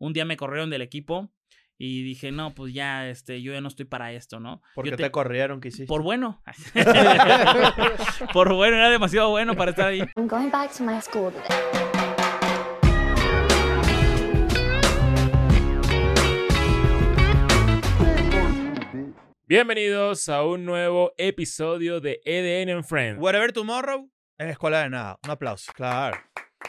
un día me corrieron del equipo y dije, no, pues ya, este, yo ya no estoy para esto, ¿no? ¿Por Yo qué te- te corrieron? ¿Qué hiciste? Por bueno. por bueno, era demasiado bueno para estar ahí. I'm going back to my school today. Bienvenidos a un nuevo episodio de EDN en Friends. Whatever Tomorrow en Escuela de Nada. Un aplauso. Claro.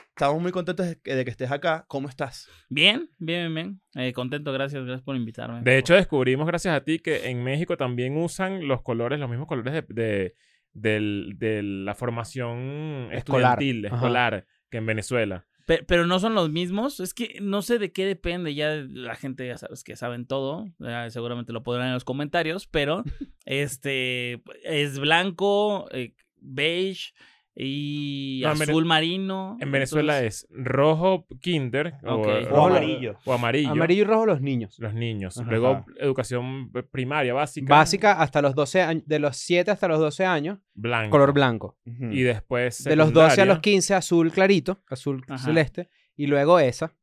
Estamos muy contentos de que, estés acá. ¿Cómo estás? Bien, bien, bien. bien. Eh, contento, gracias, gracias por invitarme. De hecho, descubrimos gracias a ti que en México también usan los colores, los mismos colores de, de, del- de la formación Escolar. estudiantil, Ajá. escolar, que en Venezuela. Pe- pero no son los mismos. Es que no sé de qué depende. Ya la gente, ya sabes que saben todo. ya seguramente lo podrán en los comentarios. Pero este es blanco, eh, beige y No, en azul marino. En Venezuela entonces- es rojo kinder o, Ok. O Rojo, amarillo. o amarillo, Amarillo y rojo los niños. los niños. Ajá. Luego educación primaria básica, Básica hasta los 12 años, de los 7 hasta los 12 años, blanco. color blanco. Ujú. Y después De los 12 a secundaria. los 15, azul clarito, azul Ajá. celeste. Y luego esa.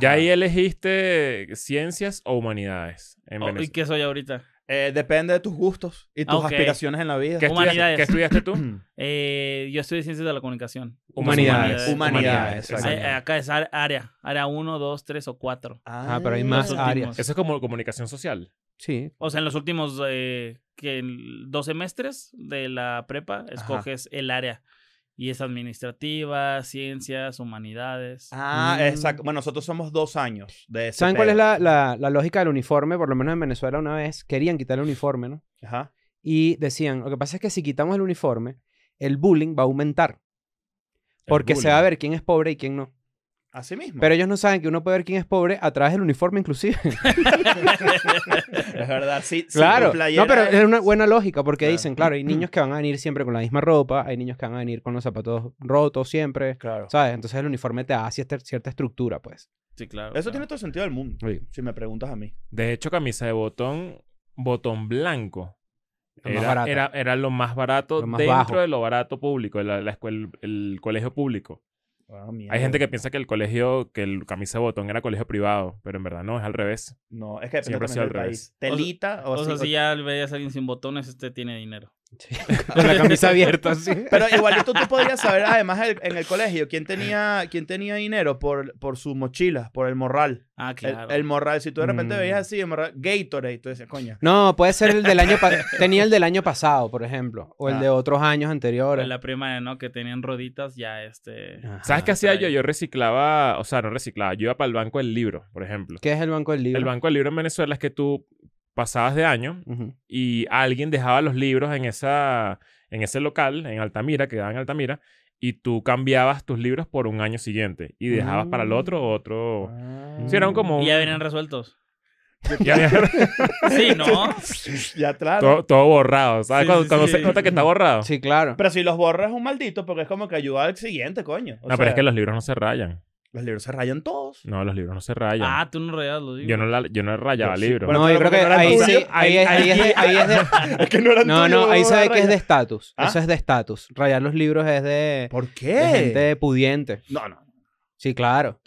Ya ahí elegiste ciencias o humanidades en Oh, ¿Y Venezuela. qué soy ahorita? Eh, depende de tus gustos y tus aspiraciones en la vida. ¿Qué, estudiaste, Humanidades. qué estudiaste tú? Eh, yo estudio ciencias de la comunicación. Humanidades. Humanidades, exacto. eh, acá es área. Área 1, 2, 3 o 4. Ah, pero hay más áreas. Eso es como comunicación social. Sí. O sea, en los últimos eh, que dos semestres de la prepa escoges el área. Y es administrativa, ciencias, humanidades. Ah, Mm. exacto. Bueno, nosotros somos dos años de ese ¿Saben cuál es la, la- la lógica del uniforme? Por lo menos en Venezuela una vez querían quitar el uniforme, ¿no? Ajá. Y decían, lo que pasa es que si quitamos el uniforme, el bullying va a aumentar. Porque se va a ver quién es pobre y quién no. Así mismo. Pero ellos no saben que uno puede ver quién es pobre a través del uniforme inclusive. es verdad, sí. sí, Claro. No, pero es- una buena lógica porque Claro. dicen, claro, hay niños que van a venir siempre con la misma ropa, hay niños que van a venir con los zapatos rotos siempre, Claro. ¿sabes? Entonces el uniforme te da cierta, cierta estructura, pues. Sí, claro. Eso claro. tiene todo el sentido del mundo, Sí. si me preguntas a mí. De hecho, camisa de botón, botón blanco. Era, era, era lo más barato Lo más dentro bajo. de lo barato público, la, la escuela, el colegio público. Ah. Hay gente que piensa que el colegio, que el camisa de botón era colegio privado, pero en verdad no, es al revés. No, es que depende Siempre ha sido al del revés. país. Telita o, O sea, si ya veías a alguien sin botones, este tiene dinero. Con la camisa abierta, sí. Pero igualito tú podrías saber, además, el- en el colegio, quién tenía, quién tenía dinero por, por su mochila, por el morral. Ah, El- claro. El, morral. Si tú de repente Mm. veías así, el morral, Gatorade, tú decías, coño. No, puede ser el del año pasado. Tenía el del año pasado, por ejemplo. O el Ah. de otros años anteriores. en la primaria, ¿no? Que tenían roditas, ya este... Ajá. ¿Sabes qué hacía yo? Yo reciclaba, o sea, no reciclaba, yo iba para el banco del libro, por ejemplo. ¿Qué es el Banco del Libro? El banco del libro en Venezuela es que tú pasabas de año y alguien dejaba los libros en esa en ese local en Altamira que daba en Altamira y tú cambiabas tus libros por un año siguiente y dejabas para el otro otro Ah. sí eran como Y ya venían resueltos. ya Sí, ¿no? Ya, claro. todo, todo borrado sabes Sí, cuando, sí, cuando sí. se nota que está borrado Sí, claro. Pero si los borras es un maldito, porque es como que ayuda al siguiente, coño. O no pero es que los libros no se rayan los libros se rayan todos. no los libros no se rayan Ah, tú no rayabas los libros. yo no la- yo no rayaba sí. libros Bueno, no, yo creo que no ahí tuyos. sí, ahí, es- ahí es de, ahí es de- Es que no eran No, tuyos, no, ahí se ve que es de estatus. ¿Ah? Eso es de estatus. Rayar los libros es de, ¿Por de qué? gente pudiente. No, no. Sí, claro.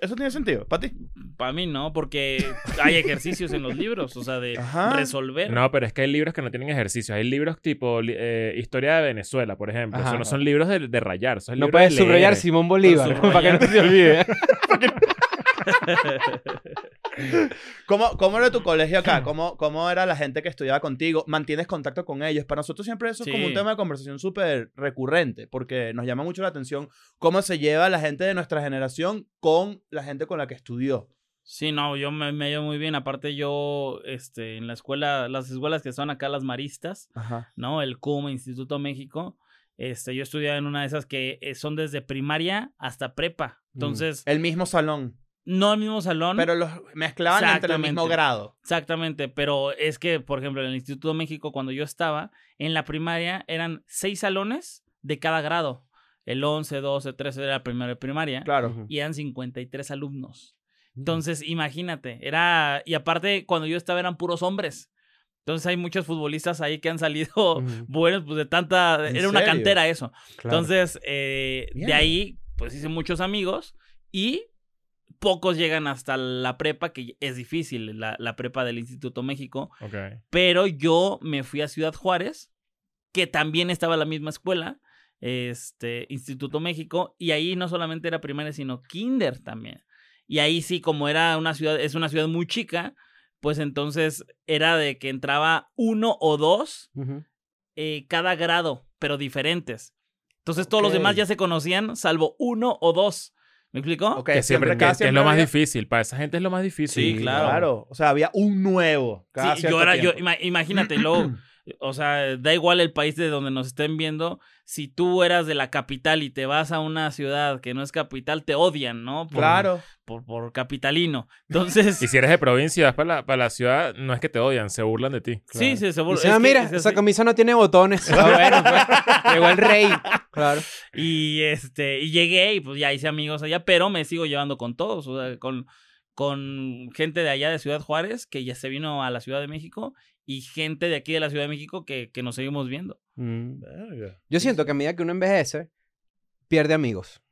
¿Eso tiene sentido? ¿Para ti? Para mí no, porque hay ejercicios en los libros, o sea, de Ajá. resolver. no, pero es que hay libros que no tienen ejercicios. Hay libros tipo eh, Historia de Venezuela, por ejemplo. Ajá. Eso no son libros de, de rayar. No puedes subrayar Simón Bolívar para que no se olvide. ¿Cómo, ¿Cómo era tu colegio acá? ¿Cómo, ¿Cómo era la gente que estudiaba contigo? ¿Mantienes contacto con ellos? Para nosotros siempre eso es como un tema de conversación súper recurrente, porque nos llama mucho la atención cómo se lleva la gente de nuestra generación con la gente con la que estudió. Sí, no, yo me, me llevo muy bien. Aparte, yo, este, en la escuela, las escuelas que son acá las maristas, Ajá. ¿no? El CUM, Instituto México. Este, yo estudiaba en una de esas que eh, son desde primaria hasta prepa. Entonces, El mismo salón, no el mismo salón. pero los mezclaban entre el mismo grado. Exactamente, pero es que, por ejemplo, en el Instituto México, cuando yo estaba, en la primaria eran seis salones de cada grado. El 11, 12, 13 era primero de primaria. Claro. Y eran 53 alumnos. Entonces, imagínate, era... Y aparte, cuando yo estaba eran puros hombres. Entonces hay muchos futbolistas ahí que han salido buenos, pues de tanta... ¿En Era una cantera eso. Claro. Entonces, eh, de ahí, pues hice muchos amigos y pocos llegan hasta la prepa, que es difícil, la, la prepa del Instituto México. Pero yo me fui a Ciudad Juárez, que también estaba en la misma escuela, este, Instituto México, y ahí no solamente era primaria, sino kinder también. Y ahí sí, como era una ciudad, es una ciudad muy chica, pues entonces era de que entraba uno o dos eh, cada grado, pero diferentes. Entonces todos los demás ya se conocían, salvo uno o dos. ¿Me explico? Ok, Que, siempre, que- es lo más difícil. Para esa gente es lo más difícil. Sí, claro. Claro. O sea, había un nuevo. Cada Sí, yo era, yo, tiempo. imagínate, luego, o sea, da igual el país de donde nos estén viendo, si tú eras de la capital y te vas a una ciudad que no es capital, te odian, ¿no? Por, Claro. Por, por capitalino. Entonces, Y si eres de provincia y vas para la, para la ciudad, no es que te odian, se burlan de ti. sí, sí. Dice, es ah, que mira, es esa camisa no tiene botones. Ah, bueno, pues, llegó el rey. Claro. Y este, y llegué y pues ya hice amigos allá, pero me sigo llevando con todos, o sea, con, con gente de allá de Ciudad Juárez, que ya se vino a la Ciudad de México, y gente de aquí de la Ciudad de México que, que nos seguimos viendo. Mm. Yo siento que a medida que uno envejece, pierde amigos.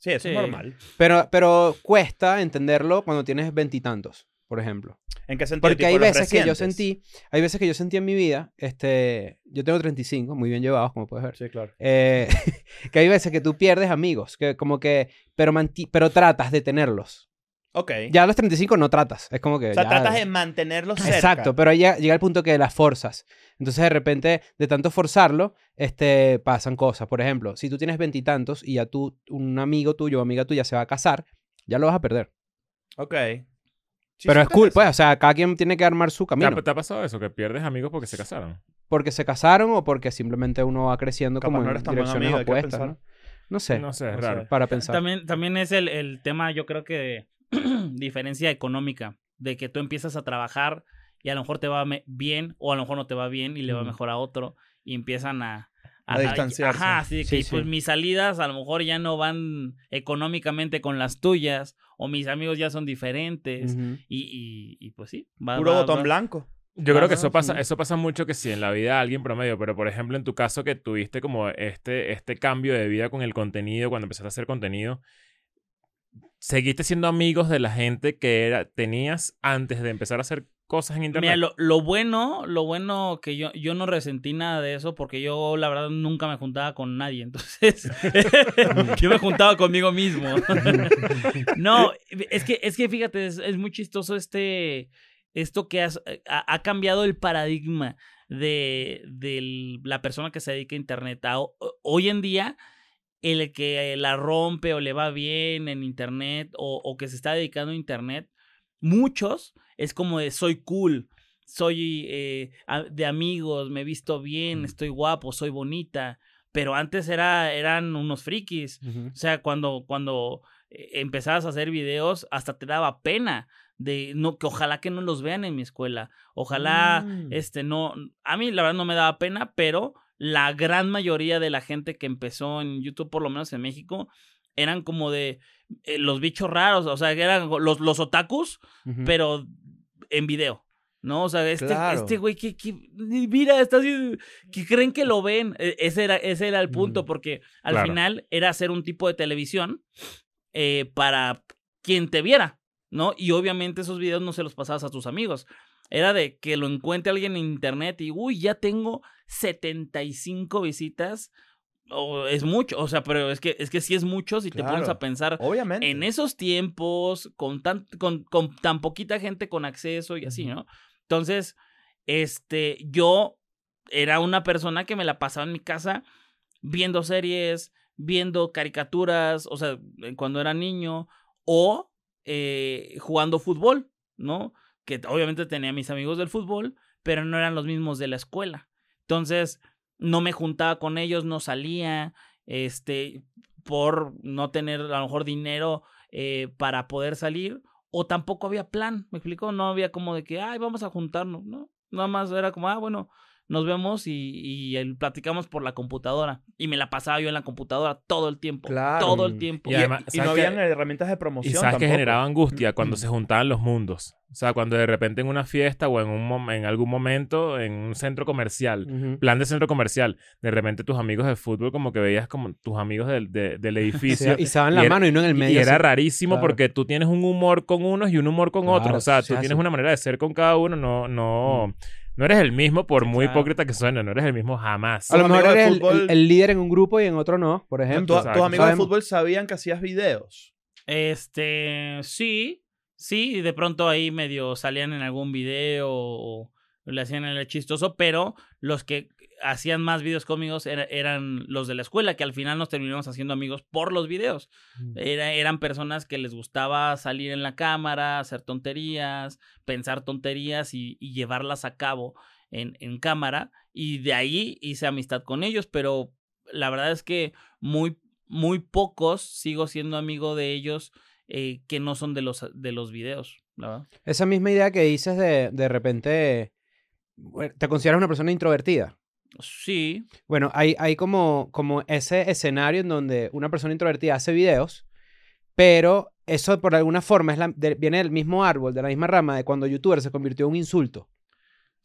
Sí, eso Sí. es normal. Pero, pero cuesta entenderlo cuando tienes veintitantos, por ejemplo. ¿En qué sentido? Porque hay veces que yo sentí, hay veces que yo sentí en mi vida, este, yo tengo 35, muy bien llevados, como puedes ver. Sí, claro. Eh, que hay veces que tú pierdes amigos, que como que, pero, pero tratas de tenerlos. Ok. Ya a los 35 no tratas, es como que... o sea, ya- tratas de mantenerlos cerca. Exacto, pero ahí llega, llega el punto que las forzas. Entonces, de repente, de tanto forzarlo, este, pasan cosas. Por ejemplo, si tú tienes veintitantos y ya tú, un amigo tuyo o amiga tuya se va a casar, ya lo vas a perder. Ok. Sí, pero es cool, pues, o sea, cada quien tiene que armar su ¿Te camino. ha, te ha pasado eso? Que pierdes amigos porque se casaron. Porque se casaron o porque simplemente uno va creciendo Capaz como no en direcciones amigo, opuestas, pensar. ¿no? No sé, No sé, es raro. para pensar. También, también es el, el tema, yo creo que diferencia económica, de que tú empiezas a trabajar y a lo mejor te va bien o a lo mejor no te va bien y le va mejor a otro y empiezan a... A distanciarse. Ajá, así de que Sí, pues sí. mis salidas a lo mejor ya no van económicamente con las tuyas o mis amigos ya son diferentes y, y, y pues sí. va- Puro va- botón va- blanco. Yo creo que eso pasa, sí. eso pasa mucho que sí, en la vida de alguien promedio, pero por ejemplo en tu caso que tuviste como este, este cambio de vida con el contenido, cuando empezaste a hacer contenido, ¿seguiste siendo amigos de la gente que era, tenías antes de empezar a hacer cosas en internet? Mira, lo, lo bueno, lo bueno que yo, yo no resentí nada de eso porque yo la verdad nunca me juntaba con nadie. Entonces, yo me juntaba conmigo mismo. no, es que, es que fíjate, es, es muy chistoso este, esto que has- ha, ha cambiado el paradigma de, de la persona que se dedica a internet. A- hoy en día, el que la rompe o le va bien en internet o, o que se está dedicando a internet, muchos es como de soy cool, soy eh, de amigos, me he visto bien, estoy guapo, soy bonita. Pero antes era, eran unos frikis. O sea, cuando, cuando eh, empezabas a hacer videos, hasta te daba pena de no, que ojalá que no los vean en mi escuela. Ojalá, Mm. este, no. A mí, la verdad, no me daba pena, pero la gran mayoría de la gente que empezó en YouTube, por lo menos en México, eran como de eh, los bichos raros, o sea, que eran los, los otakus, pero en video. ¿No? O sea, este, Claro. este güey que, que- mira, está así, que creen que lo ven. E- Ese era, ese era el punto, porque al Claro. final era hacer un tipo de televisión eh, para quien te viera, ¿no? Y obviamente esos videos no se los pasabas a tus amigos. Era de que lo encuentre alguien en internet y, uy, ya tengo 75 visitas. O es mucho, o sea, pero es que, es que sí es mucho si te pones a pensar Obviamente. en esos tiempos, con tan, con, con tan poquita gente con acceso y así, ¿no? Entonces, este, yo era una persona que me la pasaba en mi casa viendo series, viendo caricaturas, o sea, eh, cuando era niño, o eh, jugando fútbol, ¿no? Que obviamente tenía mis amigos del fútbol, pero no eran los mismos de la escuela. Entonces, no me juntaba con ellos, no salía, este, por no tener a lo mejor dinero eh, para poder salir, o tampoco había plan, ¿me explico? No había como de que, ay, vamos a juntarnos, ¿no? Nada más era como, ah, bueno, nos vemos y, y el- platicamos por la computadora. Y me la pasaba yo en la computadora todo el tiempo. Claro. Todo el tiempo. Y además, Y no habían herramientas de promoción Y sabes que generaba angustia cuando se juntaban los mundos. O sea, cuando de repente en una fiesta o en, un mom- en algún momento en un centro comercial, plan de centro comercial, de repente tus amigos de fútbol como que veías como tus amigos del, de- del edificio. Sí, y se daban la era- mano y no en el medio. Y era así. rarísimo Claro. porque tú tienes un humor con unos y un humor con Claro, otros. O sea, tú así. tienes una manera de ser con cada uno. No, no, no eres el mismo por muy claro. hipócrita que suene. No eres el mismo jamás. A lo mejor eres el, fútbol- el- el líder en un grupo y en otro no, por ejemplo. tus amigos de fútbol sabían que hacías videos. Este, sí, sí, y de pronto ahí medio salían en algún video o le hacían el chistoso, pero los que hacían más videos era- eran los de la escuela, que al final nos terminamos haciendo amigos por los videos. Era- eran personas que les gustaba salir en la cámara, hacer tonterías, pensar tonterías y, y llevarlas a cabo en, en cámara. Y de ahí hice amistad con ellos, pero la verdad es que muy, muy pocos sigo siendo amigo de ellos eh, que no son de los, de los videos. Esa misma idea que dices de de repente, ¿te consideras una persona introvertida? Sí, Bueno, hay, hay como, como ese escenario en donde una persona introvertida hace videos, pero eso por alguna forma es la- de- viene del mismo árbol, de la misma rama de cuando youtuber se convirtió en un insulto.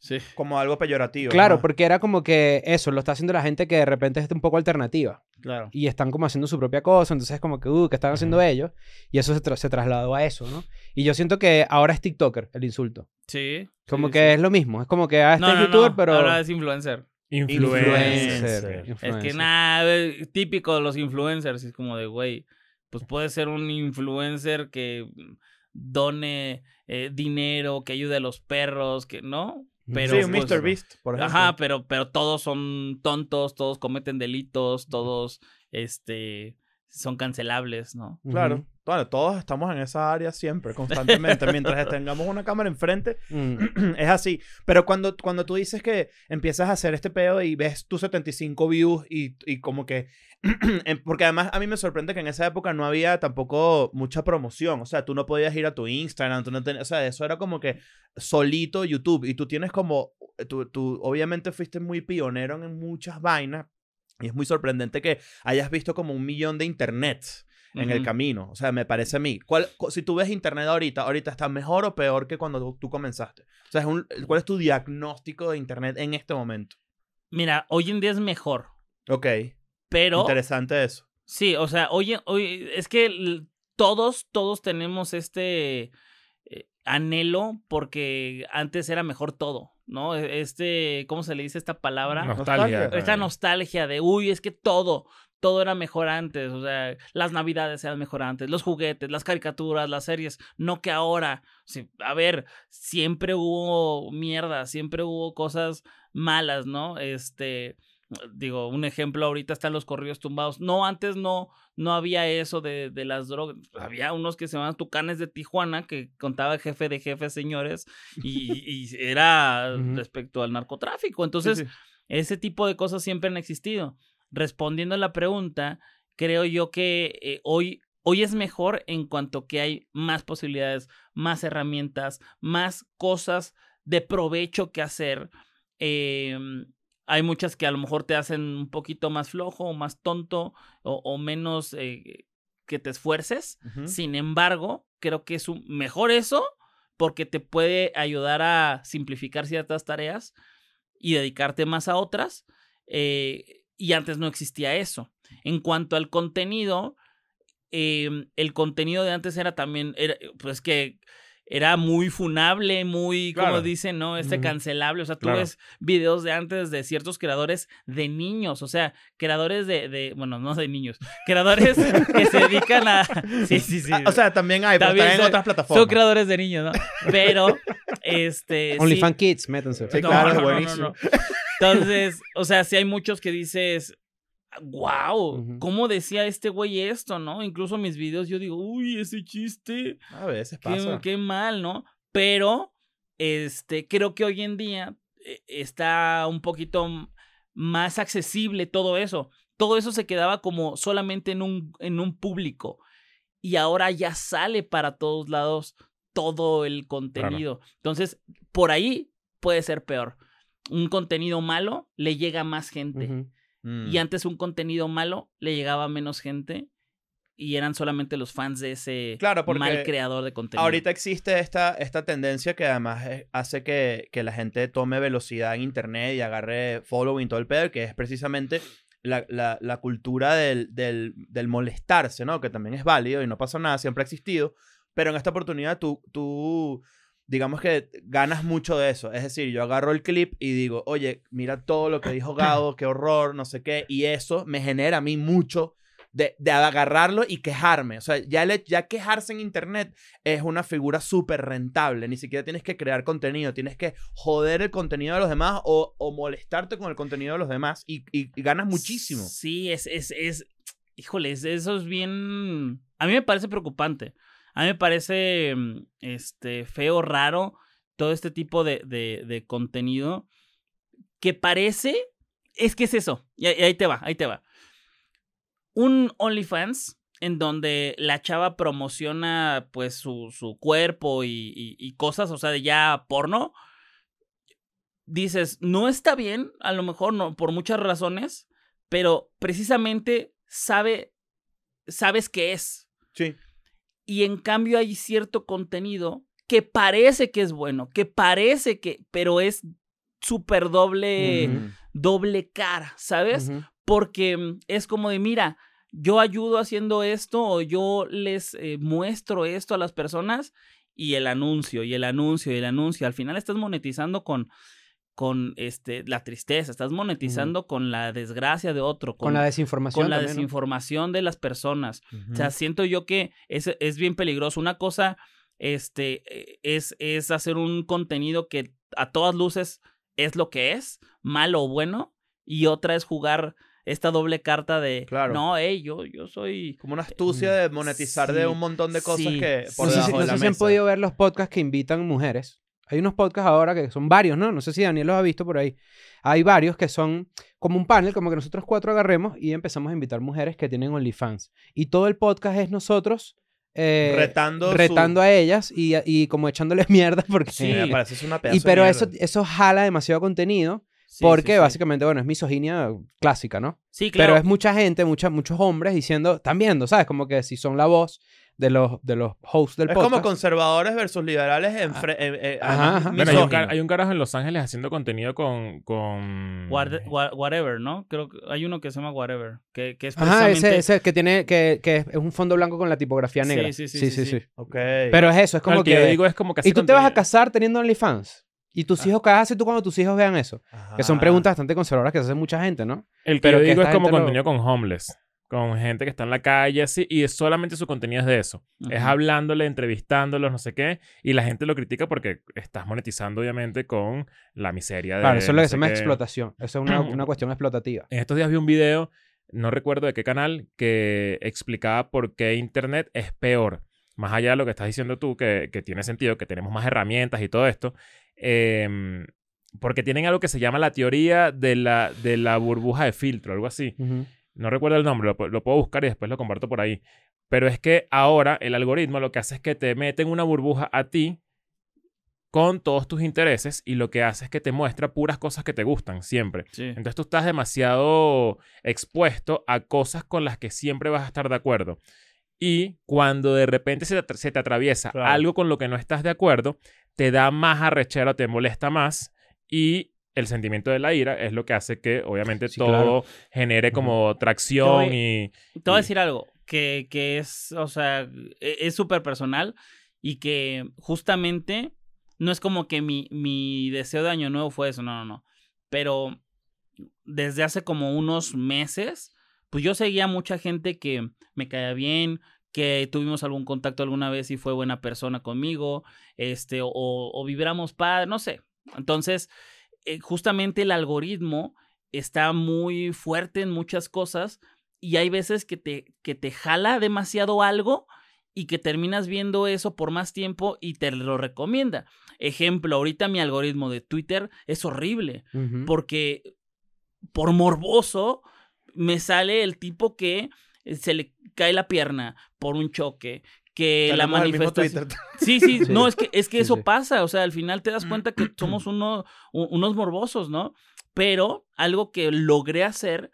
sí. Como algo peyorativo. Claro, ¿no? porque era como que eso, lo está haciendo la gente que de repente es un poco alternativa Claro. y están como haciendo su propia cosa, entonces es como que, uh, ¿qué están haciendo ellos? Y eso se, tra- se trasladó a eso, ¿no? Y yo siento que ahora es TikToker el insulto. Sí. Como sí, que sí. es lo mismo, es como que, ah, este No, es no, youtuber, no, pero... Ahora es influencer. Influencer. Es que nada, típico de los influencers, es como de, güey, pues puede ser un influencer que done eh, dinero, que ayude a los perros, que no, pero sí, un pues, Mr. Beast, por ejemplo. Ajá, pero, pero todos son tontos, todos cometen delitos, todos, este, son cancelables, ¿no? Claro. Ujú. Bueno, todos estamos en esa área siempre, constantemente. Mientras tengamos una cámara enfrente, Mm. es así. Pero cuando, cuando tú dices que empiezas a hacer este pedo y ves tus 75 views y, y como que... en- Porque además a mí me sorprende que en esa época no había tampoco mucha promoción. O sea, tú no podías ir a tu Instagram, tú no tenías... O sea, eso era como que solito YouTube. Y tú tienes como... Tú, tú obviamente fuiste muy pionero en muchas vainas. Y es muy sorprendente que hayas visto como un millón de internet en el Ujú. camino. O sea, me parece a mí. ¿Cuál, cu- si tú ves internet ahorita, ahorita está mejor o peor que cuando tú, tú comenzaste? O sea, es un- ¿cuál es tu diagnóstico de internet en este momento? Mira, hoy en día es mejor, Ok, pero... interesante eso. Sí, o sea, oye, oye, es que todos, todos tenemos este eh, anhelo porque antes era mejor todo, ¿no? E- Este, ¿cómo se le dice esta palabra? Nostalgia. Nostalgia. Esta nostalgia de, uy, es que todo, todo era mejor antes, o sea, las navidades eran mejor antes, los juguetes, las caricaturas, las series, no que ahora. Sí, a ver, siempre hubo mierda, siempre hubo cosas malas, ¿no? Este, digo, un ejemplo ahorita están los corridos tumbados. No, antes no, no había eso de, de las drogas. Había unos que se llamaban Tucanes de Tijuana, que contaba el jefe de jefes, señores, y, y era respecto al narcotráfico. Entonces, sí. ese tipo de cosas siempre han existido. Respondiendo a la pregunta, creo yo que eh, hoy, hoy es mejor en cuanto que hay más posibilidades, más herramientas, más cosas de provecho que hacer. Em, hay muchas que a lo mejor te hacen un poquito más flojo o más tonto o, o menos eh, que te esfuerces. Sin embargo, creo que es un- mejor eso porque te puede ayudar a simplificar ciertas tareas y dedicarte más a otras. eh, y antes no existía eso. En cuanto al contenido, em, el contenido de antes era también, era, pues que era muy funable, muy, como dicen, ¿no? Este cancelable. O sea, tú Claro. ves videos de antes de ciertos creadores de niños, o sea, creadores de, de bueno, no de niños, creadores que se dedican a... Sí, sí, sí. Ah, o sea, también hay, pero También en son- otras plataformas. son creadores de niños, ¿no? Pero, este... sí- OnlyFans Kids, métanse. Sí, no, claro, no, no, no, buenísimo. no. Entonces, o sea, sí hay muchos que dices, wow. ¿cómo decía este güey esto, no? Incluso mis videos yo digo, uy, ese chiste, A veces qué, pasa. qué mal, ¿no? Pero, este, creo que hoy en día eh, está un poquito más accesible todo eso. Todo eso se quedaba como solamente en un, en un público. Y ahora ya sale para todos lados todo el contenido. Entonces, por ahí puede ser peor. un contenido malo le llega a más gente. Mm. Y antes un contenido malo le llegaba a menos gente y eran solamente los fans de ese Claro, mal creador de contenido. Ahorita existe esta, esta tendencia que además eh, hace que, que la gente tome velocidad en internet y agarre following todo el pedo, que es precisamente la, la- la cultura del, del, del molestarse, ¿no? Que también es válido y no pasa nada, siempre ha existido. Pero en esta oportunidad tú, tú, digamos que ganas mucho de eso. Es decir, yo agarro el clip y digo, oye, mira todo lo que dijo Gado, qué horror, no sé qué. Y eso me genera a mí mucho de, de agarrarlo y quejarme. O sea, ya, ya quejarse en internet es una figura súper rentable. Ni siquiera tienes que crear contenido, tienes que joder el contenido de los demás o, o molestarte con el contenido de los demás y, y- ganas muchísimo. Sí, es, es, es, híjole, es- eso es bien, a mí me parece preocupante. A mí me parece, mm, este, feo, raro, todo este tipo de, de, contenido que parece, es que es eso, y ahí- te va, ahí te va. Un OnlyFans en donde la chava promociona pues su, su cuerpo y, y- y cosas, o sea, de ya porno, dices, no está bien, a lo mejor no, por muchas razones, pero precisamente sabe, sabes qué es. Sí. Y en cambio hay cierto contenido que parece que es bueno, que parece que, pero es súper doble, doble cara, ¿sabes? Porque mm, es como de, mira, yo ayudo haciendo esto o yo les eh, muestro esto a las personas y el anuncio y el anuncio y el anuncio. Al final estás monetizando con, con este, la tristeza, estás monetizando con la desgracia de otro, Con la desinformación. con la también, ¿no? desinformación de las personas. O sea, siento yo que es, es bien peligroso. Una cosa este, eh, es, es hacer un contenido que a todas luces es lo que es, malo o bueno, y otra es jugar esta doble carta de, Claro. no, hey, yo, yo soy... Como una astucia de monetizar de un montón de cosas sí, que por No sé, debajo si, no de sé la si han podido ver los podcasts que invitan mujeres. Hay unos podcasts ahora que son varios, ¿no? No sé si Daniel los ha visto por ahí. Hay varios que son como un panel, como que nosotros cuatro agarremos y empezamos a invitar mujeres que tienen OnlyFans. Y todo el podcast es nosotros eh, Retando su- retando a ellas y, y como echándoles mierda porque... Sí, me parece es una pedazo y de pero mierda. eso, eso jala demasiado contenido Sí, porque sí, sí. básicamente, bueno, es misoginia clásica, ¿no? Sí, claro. Pero es mucha gente, mucha, muchos hombres diciendo, están viendo, ¿sabes? Como que si son la voz de los, de los hosts del Es podcast. como conservadores versus liberales en fre- eh, eh, Ajá, ajá. Bueno, hay, un car- hay un carajo en Los Ángeles haciendo contenido con. con... What- what- whatever, ¿no? Creo que hay uno que se llama Whatever, que, que es Ajá, precisamente... ese, ese que tiene, que, que es un fondo blanco con la tipografía Sí, negra. sí, sí, sí, sí. Ok. Pero es eso, es No, como el que, que... yo digo es como que y tú te vas a contenido- casar teniendo OnlyFans. Y tus hijos, ¿qué haces tú cuando tus hijos vean eso? Que son Ajá. preguntas bastante conservadoras que se hace mucha gente, ¿no? El que pero yo que digo es esta como gente lo- contenido con homeless. Con gente que está en la calle, así. Y solamente su contenido es de eso. Es hablándole, entrevistándolos, no sé qué. Y la gente lo critica porque estás monetizando, obviamente, con la miseria de. Claro, eso es lo no que se llama explotación. Eso es una, una cuestión explotativa. En estos días vi un video, no recuerdo de qué canal, que explicaba por qué Internet es peor. Más allá de lo que estás diciendo tú, que, que tiene sentido, que tenemos más herramientas y todo esto. em, porque tienen algo que se llama la teoría de la, de la burbuja de filtro, algo así. No recuerdo el nombre, lo, pu- lo puedo buscar y después lo comparto por ahí. Pero es que ahora el algoritmo lo que hace es que te mete en una burbuja a ti con todos tus intereses y lo que hace es que te muestra puras cosas que te gustan siempre. Sí. Entonces tú estás demasiado expuesto a cosas con las que siempre vas a estar de acuerdo. Y cuando de repente se te, se te atraviesa Claro. algo con lo que no estás de acuerdo, te da más arrechera, te molesta más y el sentimiento de la ira es lo que hace que obviamente Sí, todo claro. genere como tracción Yo- y... Te voy a y- decir algo que, que es, o sea, e- es súper personal y que justamente no es como que mi, mi deseo de año nuevo fue eso, no, no, no. Pero desde hace como unos meses, pues yo seguía a mucha gente que me caía bien, que tuvimos algún contacto alguna vez y fue buena persona conmigo, este, o, o vibramos padre, no sé. Entonces, eh, justamente el algoritmo está muy fuerte en muchas cosas y hay veces que te, que te jala demasiado algo y que terminas viendo eso por más tiempo y te lo recomienda. Ejemplo, ahorita mi algoritmo de Twitter es horrible porque por morboso me sale el tipo que se le cae la pierna por un choque, que la manifestación... Sí, sí, Sí. no, es que, es que Sí, eso sí. pasa, o sea, al final te das cuenta que somos uno, unos morbosos, ¿no? Pero algo que logré hacer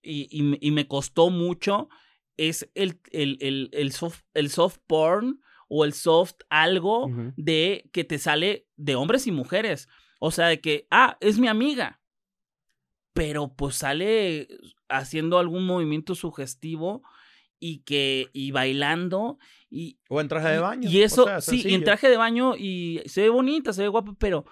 y, y me- y me costó mucho es el, el, el, el soft, el soft porn o el soft algo de que te sale de hombres y mujeres. O sea, de que, ah, es mi amiga. Pero pues sale haciendo algún movimiento sugestivo y que, y bailando. Y, O en traje de baño. Y eso, o sea, sí, y en traje de baño y se ve bonita, se ve guapa, pero,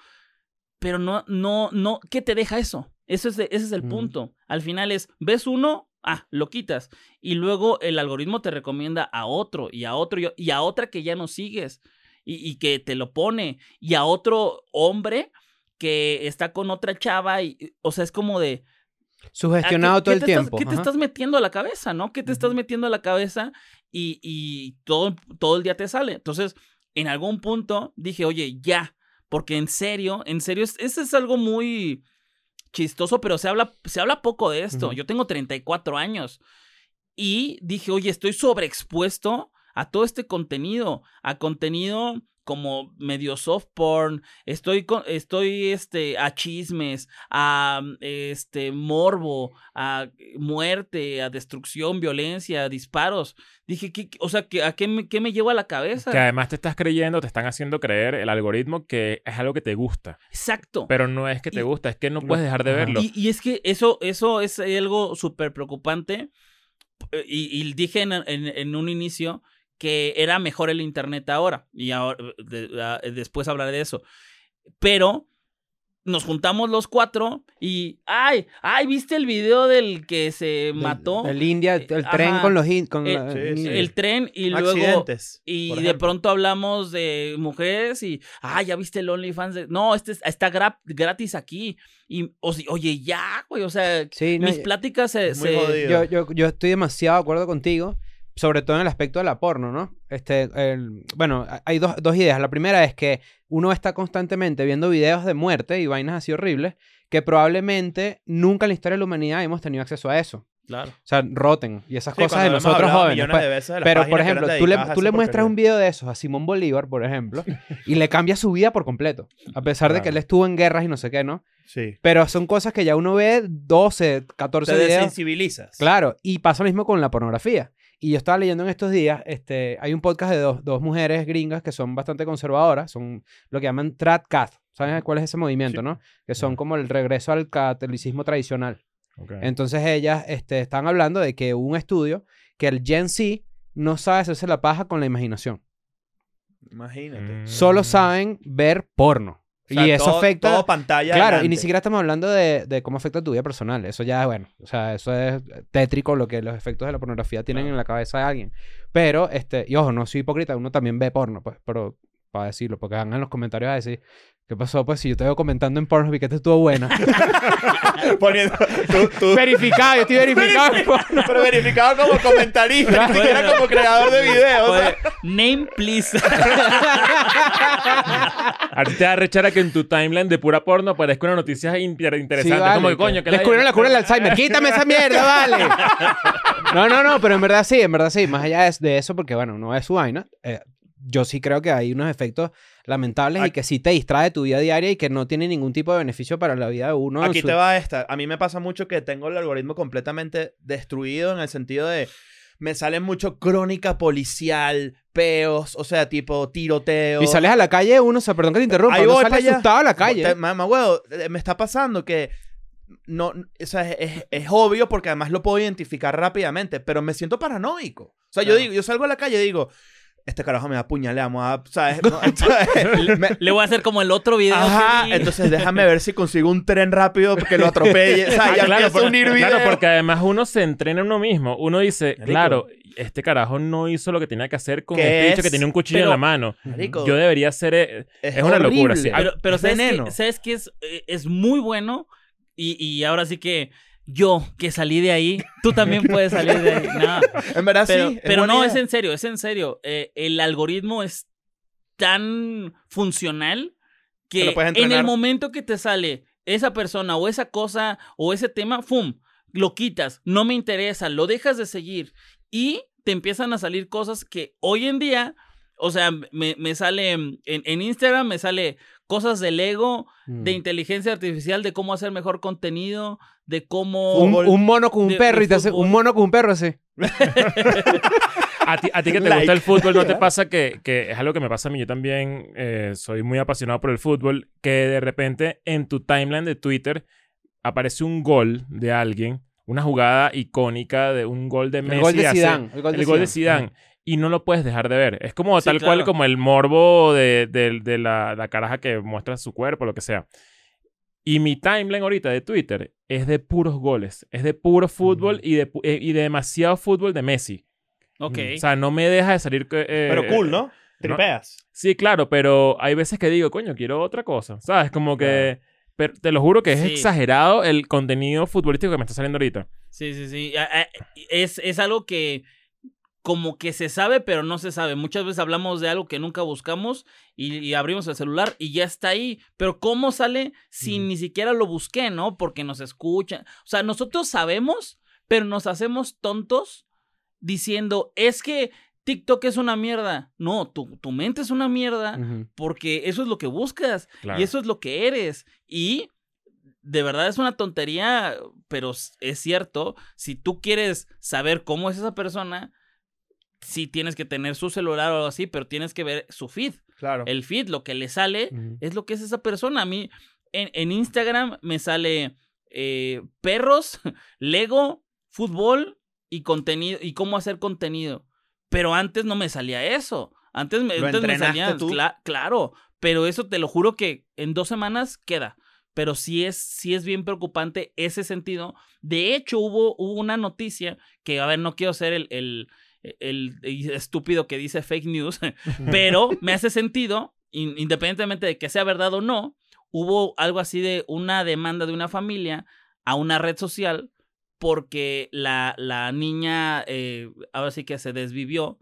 pero no, no, no, ¿qué te deja eso? Eso es de- ese es el punto. Al final es, ves uno, ah, lo quitas. Y luego el algoritmo te recomienda a otro y a otro y a- y a otra que ya no sigues y, y que te lo pone. Y a otro hombre que está con otra chava y, o sea, es como de... Sugestionado ¿a qué- todo el estás- tiempo. ¿Qué te estás metiendo a la cabeza, no? ¿Qué te estás metiendo a la cabeza y, y todo, todo el día te sale? Entonces, en algún punto dije, oye, ya, porque en serio, en serio, es- ese es algo muy chistoso, pero se habla, se habla poco de esto. Ujú. Yo tengo 34 años y dije, oye, estoy sobreexpuesto a todo este contenido, a contenido como medio soft porn, estoy con, estoy este a chismes, a este morbo, a muerte, a destrucción, violencia, a disparos. Dije, ¿qué, o sea, ¿qué, ¿a qué me, qué me lleva a la cabeza? Que además te estás creyendo, te están haciendo creer el algoritmo que es algo que te gusta. Exacto. Pero no es que te Y- gusta, es que no puedes dejar de verlo. Y, y es que eso, eso es algo súper preocupante. Eh, Y, y dije en, en- en un inicio que era mejor el Internet ahora. Y ahora, de- a- después hablaré de eso. Pero nos juntamos los cuatro y, ay, ay, ¿viste el video del que se mató? del India, el, el Eh, tren con los... Con El- la- sí, sí. El tren y luego... Accidentes. Y de pronto hablamos de mujeres y, ah, ya viste el OnlyFans. No, este es- está gra- gratis aquí. Y, oye, ya, güey, o sea, Sí, no, mis pláticas se... Se- yo, yo, yo estoy demasiado de acuerdo contigo, sobre todo en el aspecto de la porno, ¿no? Este, el- bueno, hay dos, dos ideas. La primera es que uno está constantemente viendo videos de muerte y vainas así horribles que probablemente nunca en la historia de la humanidad hemos tenido acceso a eso. Claro. O sea, roten y esas Sí, cosas de nosotros jóvenes. pues. de veces de Pero, por ejemplo, tú le, tú le muestras un video de esos a Simón Bolívar, por ejemplo, y le cambia su vida por completo. A pesar de que él estuvo en guerras y no sé qué, ¿no? Sí. Pero son cosas que ya uno ve 12, 14 Te videos. desensibilizas. Claro, y pasa lo mismo con la pornografía. Y yo estaba leyendo en estos días, este, hay un podcast de dos, dos mujeres gringas que son bastante conservadoras, son lo que llaman Tradcat. ¿Saben cuál es ese movimiento, Sí. no? Que son como el regreso al catolicismo tradicional. Entonces ellas este, están hablando de que hubo un estudio que el Gen Z no sabe hacerse la paja con la imaginación. Imagínate. Mm. Solo saben ver porno. O sea, y eso todo- afecta... Todo pantalla. Claro, y ni siquiera estamos hablando de, de cómo afecta tu vida personal. Eso ya es bueno. O sea, eso es tétrico lo que los efectos de la pornografía tienen Claro. en la cabeza de alguien. Pero, este, y ojo, no soy hipócrita, uno también ve porno, pues, pero para decirlo, porque van en los comentarios a decir, ¿qué pasó? Pues si yo te veo comentando en porno y que esta estuvo buena. Poniendo. Tú, tú- verificado, yo estoy verificado. pero verificado como comentarista, ni siquiera Bueno. como creador de videos. Oye, name, please. A ti te da rechara que en tu timeline de pura porno aparezca una noticia inter- interesante. Sí, vale, como que coño, que Descubrieron la cura del Alzheimer. ¡Quítame esa mierda, vale! No, no, no, pero en verdad sí, en verdad sí. Más allá de, de eso, porque bueno, no es su vaina. eh, yo sí creo que hay unos efectos lamentables y Aquí- que sí te distrae tu vida diaria y que no tiene ningún tipo de beneficio para la vida de uno. Aquí su- te va esta. A mí me pasa mucho que tengo el algoritmo completamente destruido en el sentido de. Me sale mucho crónica policial, peos, o sea, tipo tiroteo. Y sales a la calle, uno, o sea, perdón que te interrumpa, Ahí uno voy sale para allá. asustado a la calle. Te- Mamá, huevo, eh, me está pasando que. No, o sea, es, es- es obvio porque además lo puedo identificar rápidamente, pero me siento paranoico. O sea, yo digo, yo salgo a la calle y digo, este carajo me va a apuñalar, vamos a, ¿sabes? No, ¿sabes? Me- Le voy a hacer como el otro video. Ajá, que entonces déjame ver si consigo un tren rápido que lo atropelle. O sea, Ah, ya claro, unir claro, porque además uno se entrena en uno mismo. Uno dice, Marico. claro, este carajo no hizo lo que tenía que hacer con ¿Qué este bicho que tenía un cuchillo en la mano. Marico, Yo debería ser... eh, es una locura, sí. Pero, pero Es ¿sabes, veneno. que, ¿sabes que es, eh, es muy bueno? Y, y ahora sí que yo, que salí de ahí, tú también puedes salir de ahí. No, En verdad pero sí. pero no, idea. es en serio, es en serio. Eh, el algoritmo es tan funcional Que en el momento que te sale esa persona o esa cosa o ese tema, ¡fum! Lo quitas, no me interesa, lo dejas de seguir y te empiezan a salir cosas que hoy en día, o sea, me, me sale en, en Instagram, me sale cosas de Lego, de Mm. inteligencia artificial, de cómo hacer mejor contenido, de cómo... Un, un mono con un de- perro y te hace, un mono con un perro así. A ti, a ti que te Like. gusta el fútbol, ¿no te pasa que, que es algo que me pasa a mí? Yo también eh, soy muy apasionado por el fútbol, que de repente en tu timeline de Twitter aparece un gol de alguien, una jugada icónica de un gol de Messi. El gol de hace- Zidane. El gol de el gol de Zidane. Zidane. Y no lo puedes dejar de ver. Es como Sí, tal cual como el morbo de, de- de la, la caraja que muestra su cuerpo, lo que sea. Y mi timeline ahorita de Twitter es de puros goles. Es de puro fútbol y, de, eh, y de demasiado fútbol de Messi. Ok. O sea, no me deja de salir... eh, Pero cool, ¿no? no. Tripeas. Sí, claro, pero hay veces que digo, coño, quiero otra cosa. ¿Sabes? Como que... Pero te lo juro que es Sí. exagerado el contenido futbolístico que me está saliendo ahorita. Sí, sí, sí. Es, es algo que como que se sabe, pero no se sabe. Muchas veces hablamos de algo que nunca buscamos y, y abrimos el celular y ya está ahí. Pero ¿cómo sale si ni siquiera lo busqué, no? Porque nos escuchan. O sea, nosotros sabemos, pero nos hacemos tontos diciendo, es que TikTok es una mierda. No, tu, tu mente es una mierda porque eso es lo que buscas. Claro. Y eso es lo que eres. Y de verdad es una tontería, pero es cierto. Si tú quieres saber cómo es esa persona, sí tienes que tener su celular o algo así, pero tienes que ver su feed. Claro. El feed, lo que le sale, es lo que es esa persona. A mí, en, en Instagram me sale eh, perros, Lego, fútbol y contenido, y cómo hacer contenido. Pero antes no me salía eso. Antes me, ¿Lo antes me entrenaste salía, tú? cla- claro, pero eso te lo juro que en dos semanas queda. Pero sí es, sí es bien preocupante ese sentido. De hecho, hubo, hubo una noticia que, a ver, no quiero ser el, el, el- el estúpido que dice fake news, pero me hace sentido, in- independientemente de que sea verdad o no, hubo algo así de una demanda de una familia a una red social porque la, la niña eh, ahora sí que se desvivió,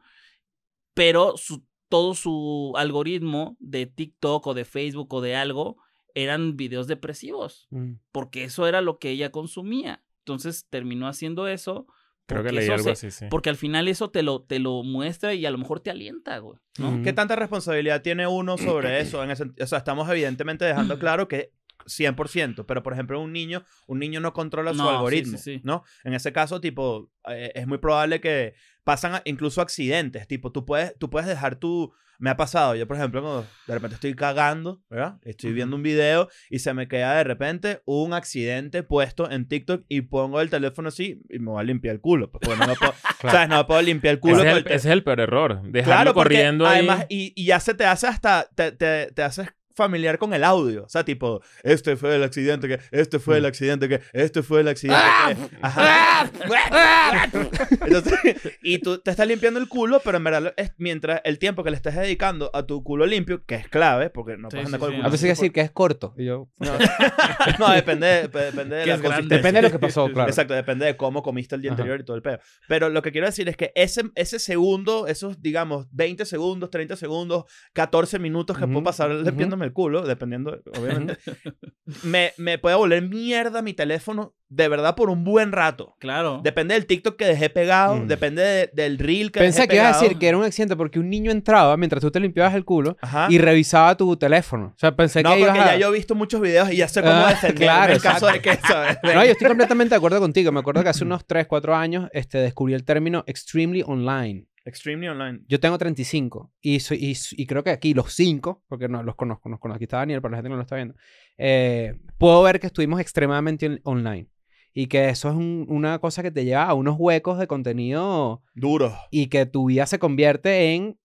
pero su, todo su algoritmo de TikTok o de Facebook o de algo eran videos depresivos, Mm. porque eso era lo que ella consumía. Entonces terminó haciendo eso. Creo que porque leí algo se- así, sí. Porque al final eso te lo, te lo muestra y a lo mejor te alienta, güey. ¿Qué tanta responsabilidad tiene uno sobre eso? En ese- o sea, estamos evidentemente dejando claro que 100%, pero por ejemplo un niño, un niño no controla su No, algoritmo, sí, sí. ¿no? En ese caso, tipo, eh, es muy probable que pasan incluso accidentes, tipo, tú puedes, tú puedes dejar tu... Me ha pasado, yo por ejemplo, cuando de repente estoy cagando, ¿verdad? Estoy viendo un video y se me queda de repente un accidente puesto en TikTok y pongo el teléfono así y me voy a limpiar el culo, pues, porque no me puedo, ¿sabes? No me puedo limpiar el culo Ese es el, ese es el peor error. Dejarlo Claro, corriendo ahí. además, y, y ya se te hace hasta, te, te, te haces familiar con el audio. O sea, tipo, este fue el accidente que, este fue Mm. el accidente que, este fue el accidente ¡Ah! que. Ajá. Entonces, y tú te estás limpiando el culo, pero en verdad es mientras el tiempo que le estés dedicando a tu culo limpio, que es clave, porque no Sí, puedes andar sí, con el A culo veces hay que decir que es corto. Y yo, No, depende, de- depende de la consistencia. depende de lo que pasó, claro. Exacto, depende de cómo comiste el día Ajá. anterior y todo el pedo. Pero lo que quiero decir es que ese, ese segundo, esos, digamos, 20 segundos, 30 segundos, 14 minutos que puedo pasar limpiándome el culo, dependiendo, obviamente, me, me puede volver mierda mi teléfono de verdad por un buen rato. Claro. Depende del TikTok que dejé pegado, Mm. depende de- del reel que Pensé dejé que ibas a pegado. decir que era un accidente porque un niño entraba mientras tú te limpiabas el culo Ajá. y revisaba tu teléfono. O sea, pensé no, que porque ibas a... ya yo he visto muchos videos y ya sé cómo Ah, defenderme claro, en caso de que, ¿sabes? No, yo estoy completamente de acuerdo contigo. Me acuerdo que hace unos 3, 4 años este, descubrí el término extremely online. Extremely online. Yo tengo 35 y, soy, y, y creo que aquí los 5, porque no los conozco, los conozco. Aquí está Daniel, para la gente que no lo está viendo. eh, puedo ver que estuvimos extremadamente on- online. Y que eso es un- una cosa que te lleva a unos huecos de contenido Duro. y que tu vida se convierte en...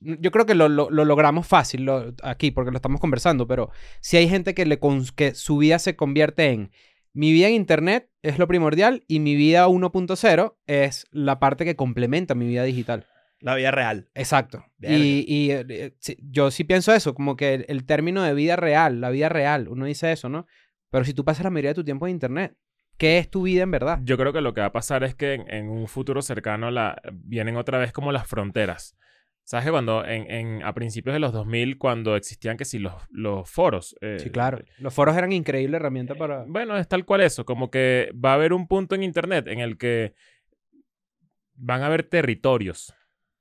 Yo creo que lo, lo- lo logramos fácil lo- aquí porque lo estamos conversando, pero si hay gente que, le cons- que su vida se convierte en mi vida en internet es lo primordial y mi vida 1.0 es la parte que complementa mi vida digital. La vida real. Exacto. Verga. Y, y, eh, sí, yo sí pienso eso, como que el, el término de vida real, la vida real, uno dice eso, ¿no? Pero si tú pasas la mayoría de tu tiempo en internet, ¿qué es tu vida en verdad? Yo creo que lo que va a pasar es que en, en un futuro cercano la, vienen otra vez como las fronteras. ¿Sabes que cuando en, en- a principios de los 2000, cuando existían que sí los, los foros? eh, Sí, claro. Los foros eran increíble herramienta para... Bueno, es tal cual eso, como que va a haber un punto en Internet en el que van a haber territorios.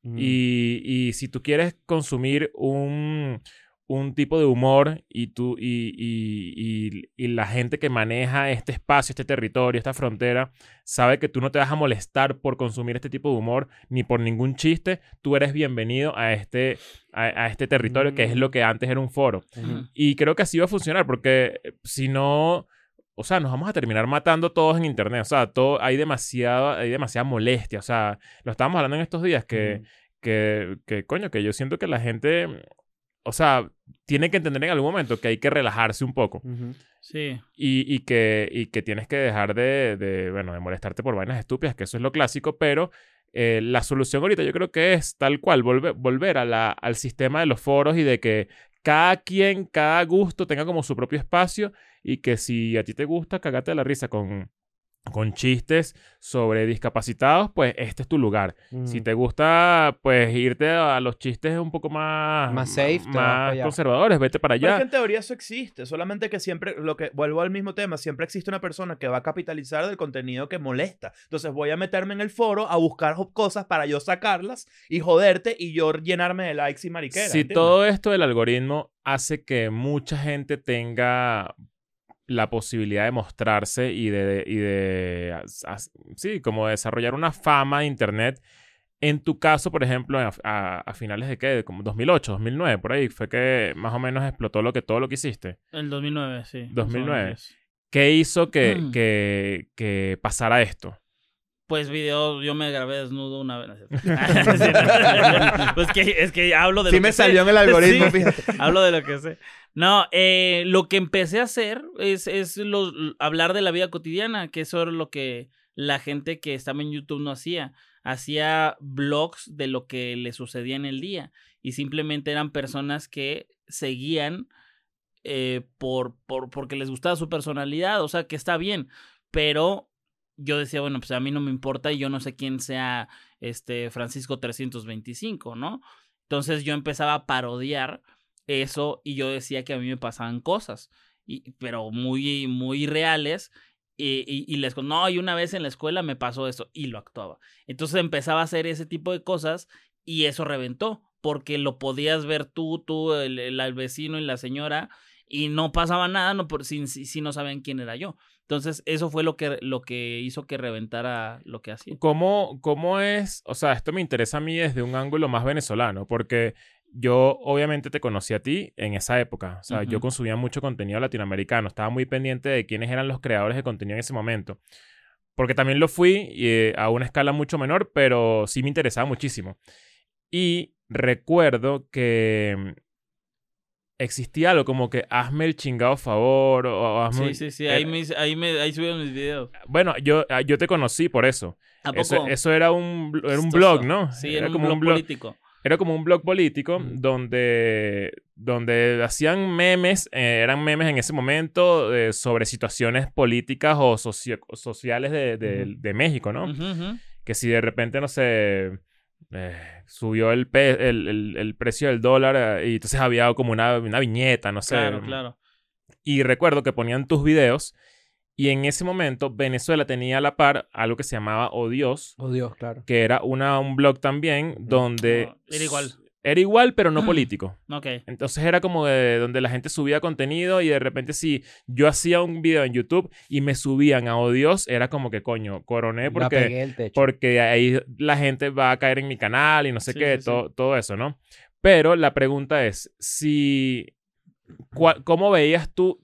Mm. Y, y si tú quieres consumir un, un tipo de humor y, tú, y, y- y- y la gente que maneja este espacio, este territorio, esta frontera, sabe que tú no te vas a molestar por consumir este tipo de humor ni por ningún chiste, tú eres bienvenido a este, a, a este territorio que es Mm. lo que antes era un foro. Y creo que así va a funcionar porque eh, si no, o sea, nos vamos a terminar matando todos en internet. O sea, todo, hay, demasiada, hay demasiada molestia. O sea, lo estábamos hablando en estos días que, que, que, coño, que yo siento que la gente, o sea, tiene que entender en algún momento que hay que relajarse un poco. Sí. Y, y que, y que tienes que dejar de, de, bueno, de molestarte por vainas estúpidas, que eso es lo clásico, pero eh, la solución ahorita yo creo que es tal cual, volver, volver a la, al sistema de los foros y de que cada quien, cada gusto tenga como su propio espacio y que si a ti te gusta cagarte de la risa con, con chistes sobre discapacitados, pues este es tu lugar. Si Ujú. te gusta, pues irte a los chistes un poco más, Más safe, más allá. conservadores, vete para allá. en teoría eso existe, solamente que siempre, lo que vuelvo al mismo tema, siempre existe una persona que va a capitalizar del contenido que molesta. Entonces voy a meterme en el foro a buscar cosas para yo sacarlas y joderte y yo llenarme de likes y mariqueras. Si ¿entiendes? todo esto del algoritmo hace que mucha gente tenga la posibilidad de mostrarse y de, y de sí, como desarrollar una fama de internet. En tu caso, por ejemplo, a, finales de qué, como 2008, 2009, por ahí, fue que más o menos explotó lo que todo lo que hiciste. El 2009, sí. 2009. Más o menos. ¿Qué hizo que, Mm. que, que pasara esto? Pues video, yo me grabé desnudo una vez. pues que, es que hablo de Sí lo me que sé. salió en el algoritmo, Sí. fíjate. Hablo de lo que sé. No, eh, lo que empecé a hacer es, es lo- hablar de la vida cotidiana, que eso era lo que la gente que estaba en YouTube no hacía. Hacía blogs de lo que le sucedía en el día. Y simplemente eran personas que seguían eh, por, por, porque les gustaba su personalidad. O sea, que está bien. Pero yo decía, bueno, pues a mí no me importa y yo no sé quién sea este Francisco 325, ¿no? Entonces yo empezaba a parodiar eso y yo decía que a mí me pasaban cosas, y, pero muy, muy reales. Y, y, y les no, y una vez en la escuela me pasó eso y lo actuaba. Entonces empezaba a hacer ese tipo de cosas y eso reventó, porque lo podías ver tú, tú, el, el- el vecino y la señora, y no pasaba nada no, por, si, si, si no sabían quién era yo. Entonces eso fue lo que, lo que hizo que reventara lo que hacía. ¿Cómo, ¿Cómo es? O sea, esto me interesa a mí desde un ángulo más venezolano, porque yo obviamente te conocí a ti en esa época. O sea, yo Ujú. consumía mucho contenido latinoamericano, estaba muy pendiente de quiénes eran los creadores de contenido en ese momento. Porque también lo fui eh, a una escala mucho menor, pero sí me interesaba muchísimo. Y recuerdo que existía algo como que hazme el chingado favor o, hazme... Sí, sí, sí, ahí, me, ahí, me, ahí subieron mis videos. Bueno, yo, ah, yo te conocí por eso. ¿A poco? Eso, eso era un, era un blog, ¿no? Sí, era, un blog político. Era como un blog político Ujú. donde, donde hacían memes, eh, eran memes en ese momento eh, sobre situaciones políticas o socio- sociales de, de- Ujú. de México, ¿no? Que si de repente, no sé, eh, subió el, pe- el, el- el precio del dólar eh, y entonces había como una, una viñeta, no sé. Claro, claro. Y recuerdo que ponían tus videos y en ese momento Venezuela tenía a la par algo que se llamaba Oh Dios, Oh, Dios, claro. que era una, un blog también donde... No, era igual. Era igual, pero no político. Ok. Entonces era como de donde la gente subía contenido y de repente si yo hacía un video en YouTube y me subían a Oh Dios, era como que coño, coroné La porque, pegué el techo. porque ahí la gente va a caer en mi canal y no sé Sí, qué, sí, sí. todo, todo eso, ¿no? Pero la pregunta es, si... ¿cuál- ¿Cómo veías tú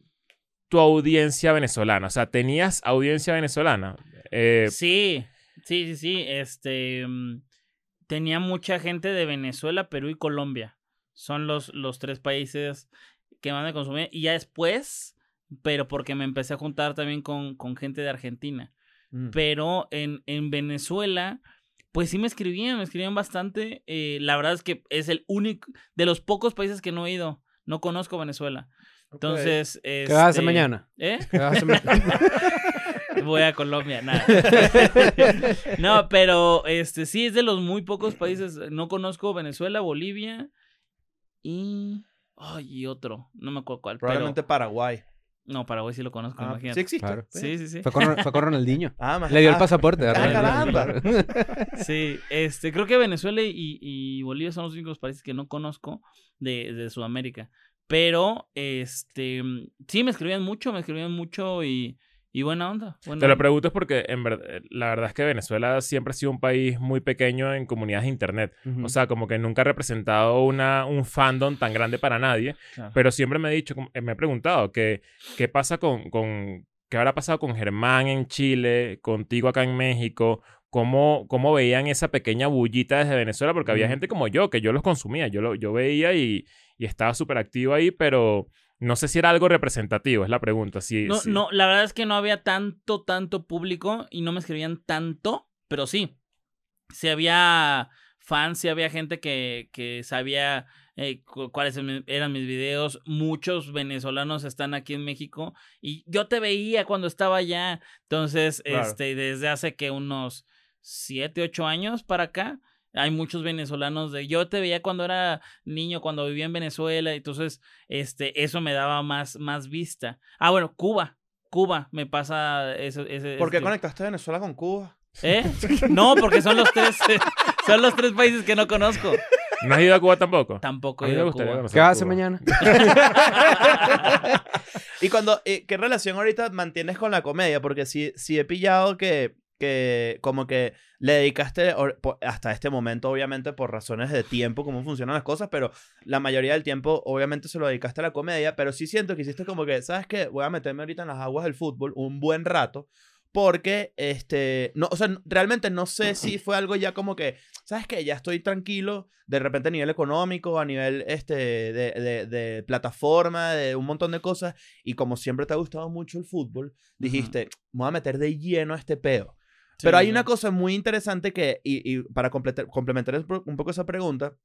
tu audiencia venezolana? O sea, ¿tenías audiencia venezolana? Eh, Sí, sí, sí, sí. Este mm, tenía mucha gente de Venezuela, Perú y Colombia. Son los, los tres países que más me consumían. Y ya después, pero porque me empecé a juntar también con, con gente de Argentina. Mm. Pero en, en Venezuela, pues sí me escribían, me escribían bastante. Eh, la verdad es que es el único, de los pocos países que no he ido. No conozco Venezuela. Entonces, ¿Qué vas a hacer este, mañana? ¿Eh? ¿Qué vas a hacer mañana? Voy a Colombia, nada. No, pero este sí es de los muy pocos países. No conozco Venezuela, Bolivia y. Ay, y otro. No me acuerdo cuál. Probablemente Pero... Paraguay. No, Paraguay sí lo conozco, Ah, imagínate. sí existe. Claro. Sí, sí, sí. Fue con, fue con Ronaldinho. Ah, más- Le dio el pasaporte. ah, caramba. Sí, este, creo que Venezuela y, y Bolivia son los únicos países que no conozco de, de Sudamérica. Pero, este, sí, me escribían mucho, me escribían mucho y, y buena onda. buena Te lo onda. pregunto porque en verdad, la verdad es que Venezuela siempre ha sido un país muy pequeño en comunidades de internet. O sea, como que nunca ha representado una, un fandom tan grande para nadie. Claro. Pero siempre me he dicho, eh, me he preguntado, que, ¿qué pasa con, con, qué habrá pasado con Germán en Chile, contigo acá en México? ¿Cómo, cómo veían esa pequeña bullita desde Venezuela? Porque había gente como yo, que yo los consumía, yo, lo, yo veía y, y estaba súper activo ahí, pero no sé si era algo representativo, es la pregunta. Si, No, no, la verdad es que no había tanto, tanto público y no me escribían tanto, pero sí. Sí había fans, sí había gente que, que sabía eh, cu- cuáles eran mis videos. Muchos venezolanos están aquí en México y yo te veía cuando estaba allá. Entonces, Claro. este, desde hace que unos siete, ocho años para acá. Hay muchos venezolanos de yo te veía cuando era niño, cuando vivía en Venezuela, entonces este eso me daba más más vista. Ah, bueno, Cuba. Cuba me pasa ese ese ¿Por qué conectaste Venezuela con Cuba? ¿Eh? No, porque son los tres son los tres países que no conozco. ¿No has ido a Cuba tampoco? Tampoco A he mí me ido a Cuba. ¿Qué vas a hacer Cuba. mañana? y cuando, eh, ¿qué relación ahorita mantienes con la comedia? Porque sí, sí he pillado que, que como que le dedicaste hasta este momento, obviamente, por razones de tiempo, cómo funcionan las cosas, pero la mayoría del tiempo, obviamente, se lo dedicaste a la comedia, pero sí siento que hiciste como que, ¿sabes qué? Voy a meterme ahorita en las aguas del fútbol un buen rato. Porque, este, no, o sea, realmente no sé si fue algo ya como que, ¿sabes qué? Ya estoy tranquilo, de repente a nivel económico, a nivel, este, de, de, de plataforma, de un montón de cosas, y como siempre te ha gustado mucho el fútbol, dijiste, me voy a meter de lleno a este peo. Pero hay una cosa muy interesante que, y, y para completar, complementar un poco esa pregunta,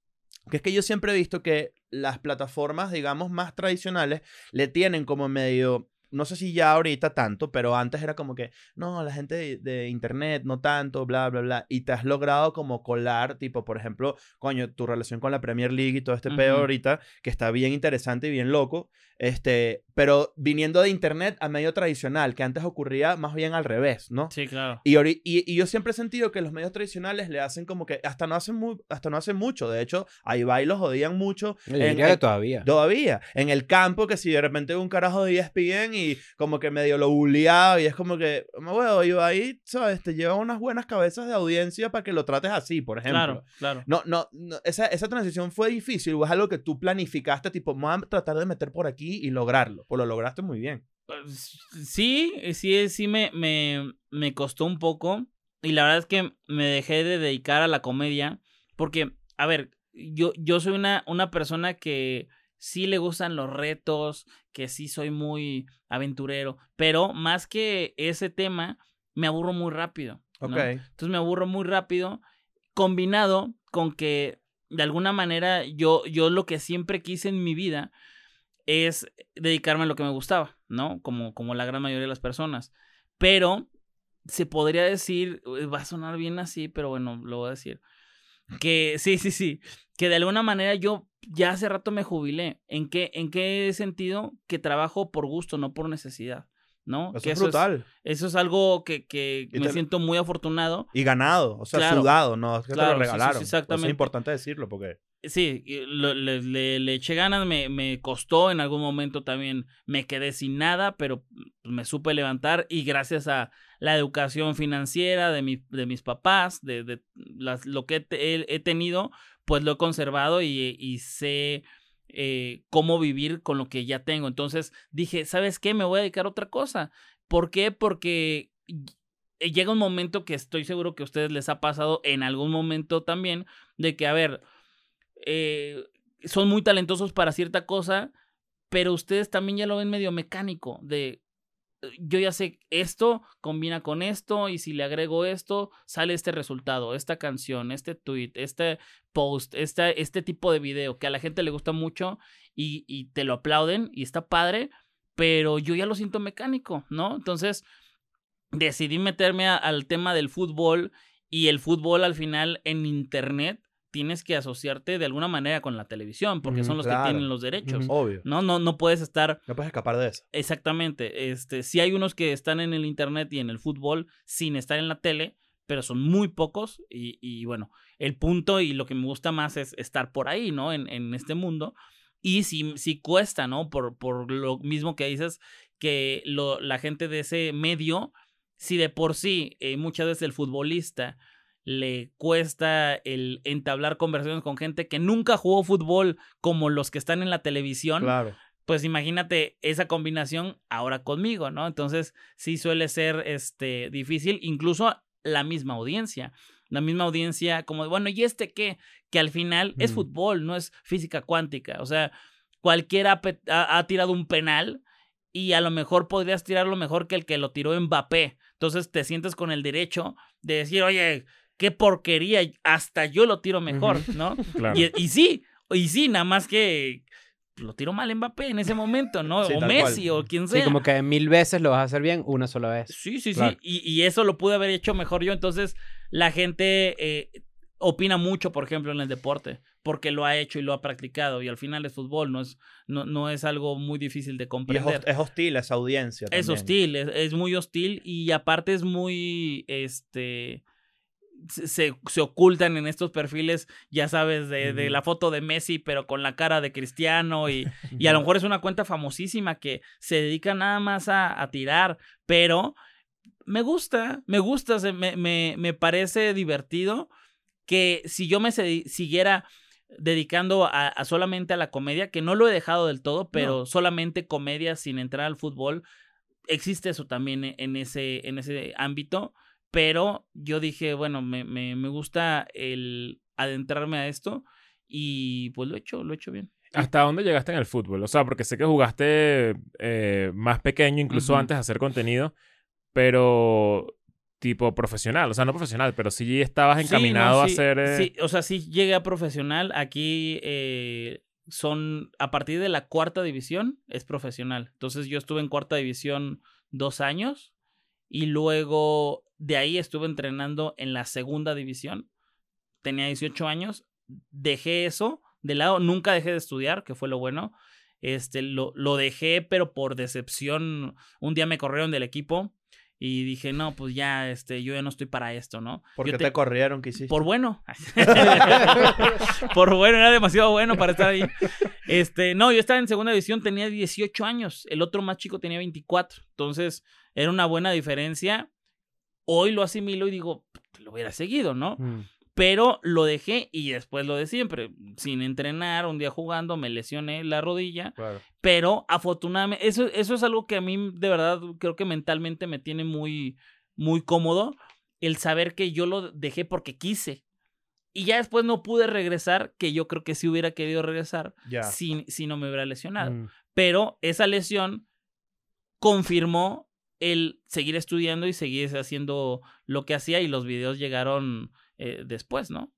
que es que yo siempre he visto que las plataformas, digamos, más tradicionales le tienen como medio, no sé si ya ahorita tanto, pero antes era como que, no, la gente de, de internet no tanto, bla, bla, bla, y te has logrado como colar, tipo, por ejemplo, coño, tu relación con la Premier League y todo este peo Ujú. ahorita, que está bien interesante y bien loco, este, pero viniendo de internet a medio tradicional, que antes ocurría más bien al revés, ¿no? Sí, claro. Y, y, y yo siempre he sentido que los medios tradicionales le hacen como que hasta no hacen, mu- hasta no hacen mucho. De hecho, a Ibai los odian mucho. En- diría que en- todavía. Todavía. En el campo, que si de repente un carajo de ESPN y como que medio lo bulleaba y es como que, bueno, Ibai, ¿sabes? Te lleva unas buenas cabezas de audiencia para que lo trates así, por ejemplo. Claro, claro. No, no, no, esa, esa transición fue difícil o es algo que tú planificaste, tipo, voy a tratar de meter por aquí y lograrlo. Pues lo lograste muy bien. Pues, Sí, sí, sí me, me, me costó un poco. Y la verdad es que me dejé de dedicar a la comedia. Porque, a ver, yo, yo soy una, una persona que sí le gustan los retos, que sí soy muy aventurero. Pero más que ese tema, me aburro muy rápido. Entonces me aburro muy rápido, combinado con que de alguna manera yo, yo lo que siempre quise en mi vida es dedicarme a lo que me gustaba, ¿no? Como, como la gran mayoría de las personas. Pero se podría decir, eh, va a sonar bien así, pero bueno, lo voy a decir. Que sí, sí, sí, que de alguna manera yo ya hace rato me jubilé. ¿En qué, en qué sentido? Que trabajo por gusto, no por necesidad, ¿no? Eso que es brutal. eso es algo que, que me te- siento muy afortunado. Y ganado, o sea, Claro. sudado, no es que Claro, te sí, lo sí, sí, regalaron. Por eso exactamente. es importante decirlo porque Sí, lo- le, le- le eché ganas, me, me costó en algún momento también, me quedé sin nada, pero me supe levantar y gracias a la educación financiera de, mi, de mis papás, de, lo que he, tenido, pues lo he conservado y, sé eh, cómo vivir con lo que ya tengo. Entonces dije, ¿sabes qué? Me voy a dedicar a otra cosa. ¿Por qué? Porque y- llega un momento que estoy seguro que a ustedes les ha pasado en algún momento también, de que, a ver, eh, son muy talentosos para cierta cosa, pero ustedes también ya lo ven medio mecánico, de eh, yo ya sé esto, combina con esto, y si le agrego esto, sale este resultado, esta canción, este tweet, este post, este, tipo de video que a la gente le gusta mucho y, y te lo aplauden y está padre, pero yo ya lo siento mecánico, ¿no? Entonces decidí meterme al tema del fútbol y el fútbol al final en internet tienes que asociarte de alguna manera con la televisión, porque son los claro. que tienen los derechos. Obvio. No, no, no puedes estar No puedes escapar de eso. exactamente. Este, sí hay unos que están en el internet y en el fútbol sin estar en la tele, pero son muy pocos. Y, y bueno, el punto y lo que me gusta más es estar por ahí, ¿no? En, en este mundo. Y sí, sí cuesta, ¿no? Por, por lo mismo que dices, que lo, la gente de ese medio, si de por sí eh, muchas veces el futbolista le cuesta el entablar conversaciones con gente que nunca jugó fútbol como los que están en la televisión, Claro. pues imagínate esa combinación ahora conmigo, ¿no? Entonces sí suele ser este difícil, incluso la misma audiencia. La misma audiencia, como, bueno, ¿y este qué? Que al final es fútbol, no es física cuántica. O sea, cualquiera ha, ha tirado un penal y a lo mejor podrías tirarlo mejor que el que lo tiró Mbappé. Entonces te sientes con el derecho de decir, oye, qué porquería, hasta yo lo tiro mejor, ¿no? Claro. Y, y sí, y sí, nada más que lo tiró mal Mbappé en ese momento, ¿no? Sí, o Messi cual. o quien sea. Sí, como que mil veces lo vas a hacer bien una sola vez. Sí, sí, Claro. sí. Y, y eso lo pude haber hecho mejor yo. Entonces, la gente eh, opina mucho, por ejemplo, en el deporte, porque lo ha hecho y lo ha practicado. Y al final es fútbol, no es, no, no es algo muy difícil de comprender. es hostil esa audiencia. Es hostil, es, es muy hostil y aparte es muy, este, se, se- ocultan en estos perfiles, ya sabes, de, la foto de Messi, pero con la cara de Cristiano y, y a lo mejor es una cuenta famosísima que se dedica nada más a, a tirar, pero me gusta, me gusta, se- me, me, me parece divertido que si yo me siguiera dedicando a, a solamente a la comedia, que no lo he dejado del todo, pero solamente comedia sin entrar al fútbol, existe eso también e- en ese, en ese ámbito, pero yo dije, bueno, me, me, me gusta el adentrarme a esto y pues lo he hecho, lo he hecho bien. ¿Hasta dónde llegaste en el fútbol? O sea, porque sé que jugaste eh, más pequeño, incluso antes de hacer contenido, pero tipo profesional. O sea, no profesional, pero sí estabas Sí, encaminado a ser... eh, Sí, o sea, sí llegué a profesional. Aquí eh, son, a partir de la cuarta división, es profesional. Entonces yo estuve en cuarta división dos años y luego de ahí estuve entrenando en la segunda división. Tenía 18 años, dejé eso de lado, nunca dejé de estudiar, que fue lo bueno. Este, lo, lo dejé, pero por decepción, un día me corrieron del equipo y dije, no, pues ya, este, yo ya no estoy para esto, ¿no? ¿Por Yo qué te- te corrieron? ¿Qué hiciste? por bueno. por bueno, era demasiado bueno para estar ahí. Este, no, yo estaba en segunda división, tenía 18 años. El otro más chico tenía 24. Entonces, era una buena diferencia. Hoy lo asimilo y digo, lo hubiera seguido, ¿no? Mm. Pero lo dejé y después lo de siempre. Sin entrenar, un día jugando, me lesioné la rodilla. Claro. Pero afortunadamente, eso, eso es algo que a mí de verdad creo que mentalmente me tiene muy, muy cómodo. El saber que yo lo dejé porque quise. Y ya después no pude regresar, que yo creo que sí hubiera querido regresar si, si no me hubiera lesionado. Mm. Pero esa lesión confirmó el seguir estudiando y seguir haciendo lo que hacía y los videos llegaron eh, después, ¿no?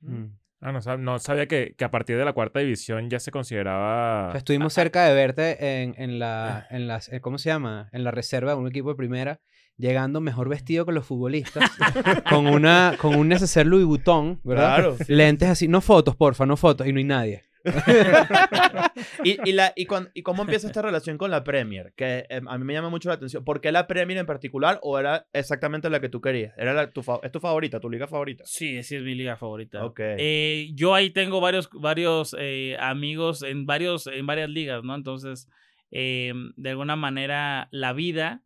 Mm. Ah, no, sab- no sabía que, que a partir de la cuarta división ya se consideraba... O sea, estuvimos cerca de verte en, en la, en las, eh, ¿cómo se llama? En la reserva de un equipo de primera, llegando mejor vestido que los futbolistas, con una, con un neceser Louis Vuitton, ¿verdad? Claro. Lentes así, no fotos, porfa, no fotos, y no hay nadie. y, y, la, y, cuan- ¿Y cómo empieza esta relación con la Premier? Que eh, a mí me llama mucho la atención. ¿Por qué la Premier en particular o era exactamente la que tú querías? Era la, tu, ¿Es tu favorita, tu liga favorita? Sí, sí es mi liga favorita. Ok. Eh, yo ahí tengo varios, varios eh, amigos en, varios, en varias ligas, ¿no? Entonces, de alguna manera, la vida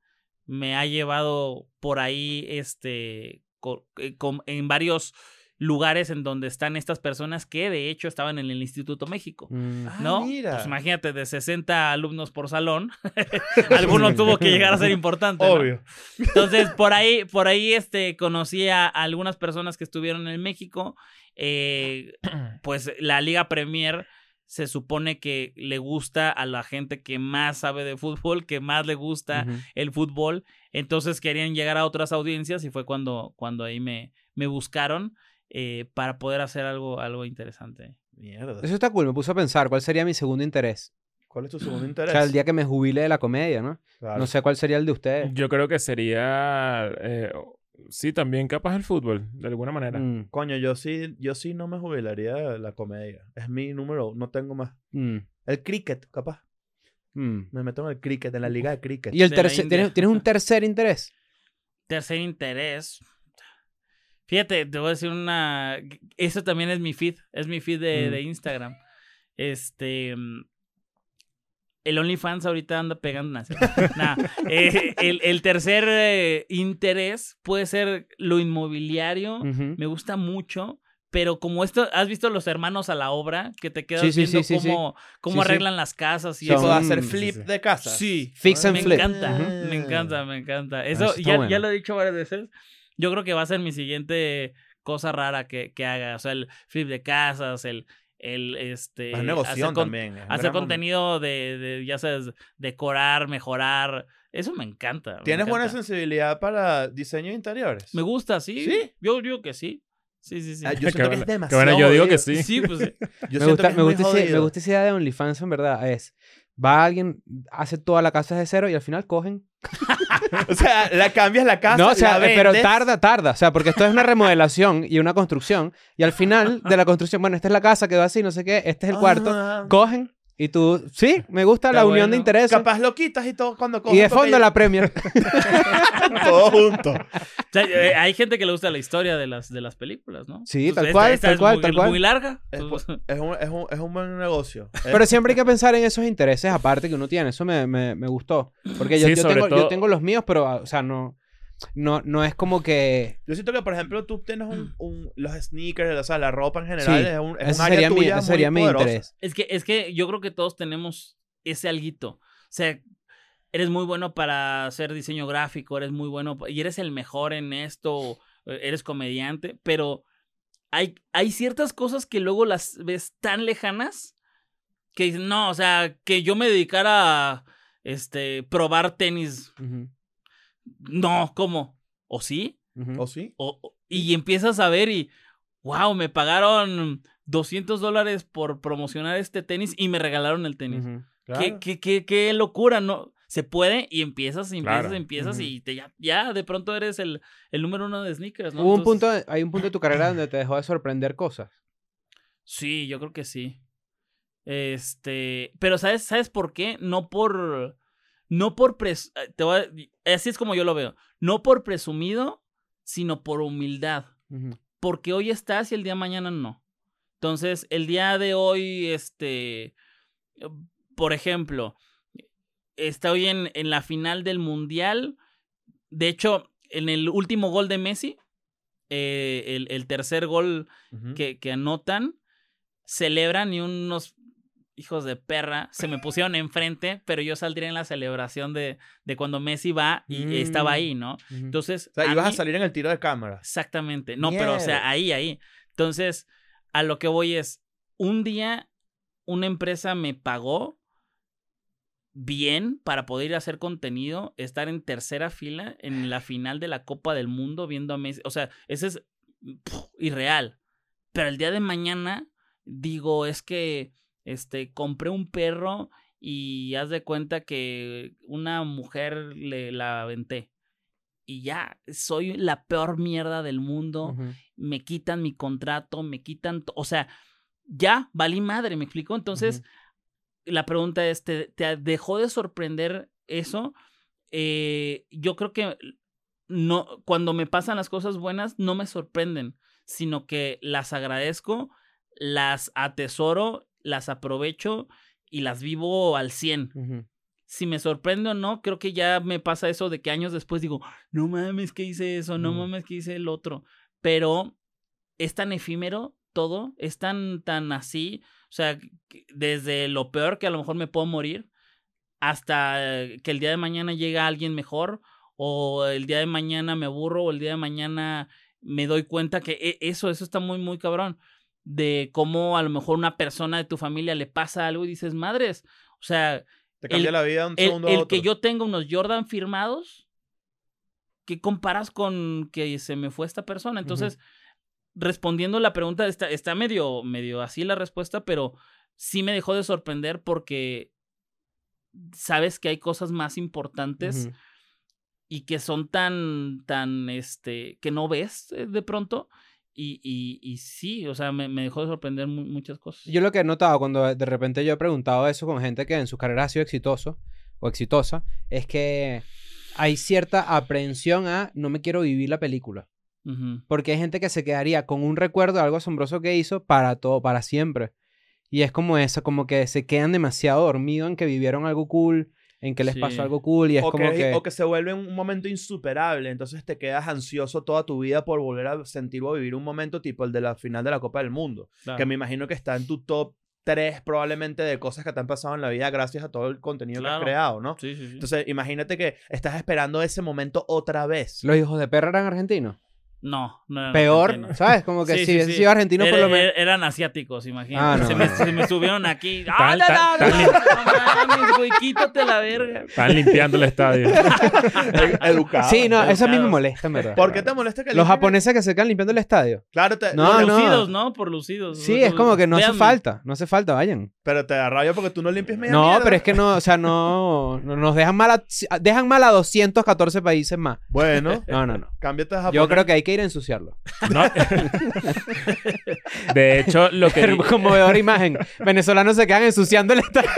me ha llevado por ahí, este, co- com- en varios lugares en donde están estas personas que de hecho estaban en el Instituto México. Mm. Ah, ¿No? mira. Pues imagínate, de 60 alumnos por salón, alguno tuvo que llegar a ser importante. ¿no? Obvio. Entonces, por ahí, por ahí, este, conocí a algunas personas que estuvieron en México. Eh, pues la Liga Premier se supone que le gusta a la gente que más sabe de fútbol, que más le gusta el fútbol. Entonces querían llegar a otras audiencias y fue cuando, cuando ahí me, me buscaron eh, para poder hacer algo, algo interesante. Mierda. Eso está cool, me puso a pensar cuál sería mi segundo interés. ¿Cuál es tu segundo O interés? sea, el día que me jubile de la comedia, ¿no? Claro. No sé cuál sería el de ustedes. Yo creo que sería eh, Sí, también capaz el fútbol, de alguna manera. Mm, Coño, yo sí, yo sí no me jubilaría de la comedia. Es mi número, no tengo más. mm, El cricket, capaz. mm. Me meto en el cricket, en la liga de cricket. Y el tercer. ¿tienes, tienes un tercer interés? Tercer interés. Fíjate, te voy a decir una. Eso también es mi feed. Es mi feed de, Mm. de Instagram. Este. mm, El OnlyFans ahorita anda pegando. Nah, nah. Eh, el, el tercer eh, interés puede ser lo inmobiliario. Me gusta mucho. Pero como esto, ¿has visto los hermanos a la obra? Que te quedas Sí, sí, viendo sí, sí, sí. cómo, cómo arreglan las casas y Son- eso. ¿Puedo hacer sí, flip sí. de casa? Sí. Fix and me flip. encanta, Ujú. me encanta, me encanta. Eso, Eso ya, ya lo he dicho varias veces. Yo creo que va a ser mi siguiente cosa rara que, que haga. O sea, el flip de casas, el, el este. Hacer con- también. es Hacer contenido de, de, ya sabes, decorar, mejorar. Eso me encanta. me ¿Tienes buena encanta. sensibilidad para diseño de interiores? Me gusta, sí. ¿Sí? Yo digo que sí. Sí, sí, sí. Ah, yo Qué siento que es demasiado bueno, yo digo que sí. Sí, pues sí. Yo me gusta, que es me, gusta ese- me gusta esa idea de OnlyFans, en verdad. Es, va alguien, hace toda la casa de cero y al final cogen. O sea, la cambias la casa, no, o sea, la eh, pero tarda, tarda. O sea, porque esto es una remodelación y una construcción. Y al final de la construcción, bueno, esta es la casa, quedó así, no sé qué, este es el cuarto. Ah. Cogen y tú, sí, me gusta Está la unión de intereses. Capaz lo quitas y todo cuando Y coges de fondo la Premier. todo junto. O sea, eh, hay gente que le gusta la historia de las, de las películas, ¿no? Sí, tal cual, esta tal es cual, muy, tal cual. muy larga. Es, es un, es, un, es un buen negocio. Pero siempre hay que pensar en esos intereses aparte que uno tiene. Eso me, me, me gustó. Porque yo, Sí, yo sobre tengo, yo todo- tengo los míos, pero, ah, o sea, no, no, no es como que... Yo siento que, por ejemplo, tú tienes un, un- los sneakers, o sea, la ropa en general, Sí, es un, es un área sería, tuya muy sería mi interés. Es que, es que yo creo que todos tenemos ese alguito. O sea, eres muy bueno para hacer diseño gráfico, eres muy bueno y eres el mejor en esto, eh, eres comediante, pero hay, hay ciertas cosas que luego las ves tan lejanas que dices, no, o sea, que yo me dedicara a este, probar tenis. No, ¿cómo? ¿O sí? ¿O sí? O- o- y empiezas a ver y, wow, me pagaron 200 dólares por promocionar este tenis y me regalaron el tenis. ¿Qué, Claro. qué, qué, qué locura, ¿no? Se puede y empiezas, empiezas, Claro. empiezas y te, ya, ya de pronto eres el, el número uno de sneakers, ¿no? Hubo un punto, hay un punto de tu carrera donde te dejó de sorprender cosas. Sí, yo creo que sí. Este, pero ¿sabes, ¿sabes por qué? No por, no por, pres- eh, te voy a- así es como yo lo veo, no por presumido, sino por humildad. Porque hoy estás y el día de mañana no. Entonces, el día de hoy, este, por ejemplo, estoy en, en la final del Mundial. De hecho, en el último gol de Messi, eh, el, el tercer gol que, que anotan, celebran y unos hijos de perra se me pusieron enfrente, pero yo saldría en la celebración de, de cuando Messi va y Mm. estaba ahí, ¿no? Ujú. Entonces, O sea, a ibas a salir en el tiro de cámara. Exactamente. No, pero o sea, ahí, ahí. Entonces, a lo que voy es, un día una empresa me pagó bien para poder ir a hacer contenido, estar en tercera fila en la final de la Copa del Mundo viendo a Messi. O sea, ese es irreal. Pero el día de mañana digo, es que este compré un perro y haz de cuenta que una mujer le la aventé. Y ya, soy la peor mierda del mundo. Me quitan mi contrato, me quitan. O sea, ya valí madre, ¿me explico? Entonces, la pregunta es: ¿te, te dejó de sorprender eso? Eh, yo creo que no, cuando me pasan las cosas buenas, no me sorprenden, sino que las agradezco, las atesoro, las aprovecho y las vivo al 100 Ujú. si me sorprende o no, creo que ya me pasa eso de que años después digo, no mames que hice eso, no mames que hice el otro. Pero es tan efímero todo, es tan, tan así, o sea, desde lo peor que a lo mejor me puedo morir, hasta que el día de mañana llega alguien mejor, o el día de mañana me aburro, o el día de mañana me doy cuenta que e- eso, eso está muy, muy cabrón. De cómo a lo mejor una persona de tu familia le pasa algo y dices, madres, o sea, Te cambia El- la vida un el, segundo el que yo tenga unos Jordan firmados, ¿qué comparas con que se me fue esta persona? Entonces, respondiendo la pregunta, está, está medio, medio así la respuesta, pero sí me dejó de sorprender porque sabes que hay cosas más importantes y que son tan, tan, este, que no ves eh, de pronto. Y, y, y sí, o sea, me, me dejó de sorprender mu- muchas cosas. Yo lo que he notado cuando de repente yo he preguntado eso con gente que en su carrera ha sido exitoso o exitosa, es que hay cierta aprehensión a no me quiero vivir la película. Porque hay gente que se quedaría con un recuerdo de algo asombroso que hizo para todo, para siempre. Y es como eso, como que se quedan demasiado dormidos en que vivieron algo cool, en que les Sí. pasó algo cool y es o, como que, que... o que se vuelve un momento insuperable, entonces te quedas ansioso toda tu vida por volver a sentir o vivir un momento tipo el de la final de la Copa del Mundo, Claro. que me imagino que está en tu top 3 probablemente de cosas que te han pasado en la vida gracias a todo el contenido que has creado, ¿no? Sí, sí, sí. Entonces, imagínate que estás esperando ese momento otra vez. Los hijos de perra eran argentinos. No, no Peor. ¿sabes? Como que Sí, si sí, hubiese sí. sido argentino por lo menos... er- Eran asiáticos, imagínate. Ah, no, se, me, no. se me subieron aquí. ¡Ah, no, no, no! güey, quítate la verga. Están limpiando el estadio. Educado. Sí, no, eso a mí me educados. molesta, en verdad. ¿Por qué te molesta que Los limpien- japoneses que se quedan limpiando el estadio. Claro, te- No, por no. lucidos, ¿no? Por lucidos. Sí, es como que no hace falta. No hace falta, vayan. pero te da rabia porque tú no limpias media No, mierda. pero es que no, o sea, no, no- nos dejan mal a, dejan mal a 214 países más. Bueno, No, no, no. cámbiate a Japón. Yo creo que hay que ir a ensuciarlo. No. De hecho, lo que... Conmovedora imagen. Venezolanos se quedan ensuciando el estadio.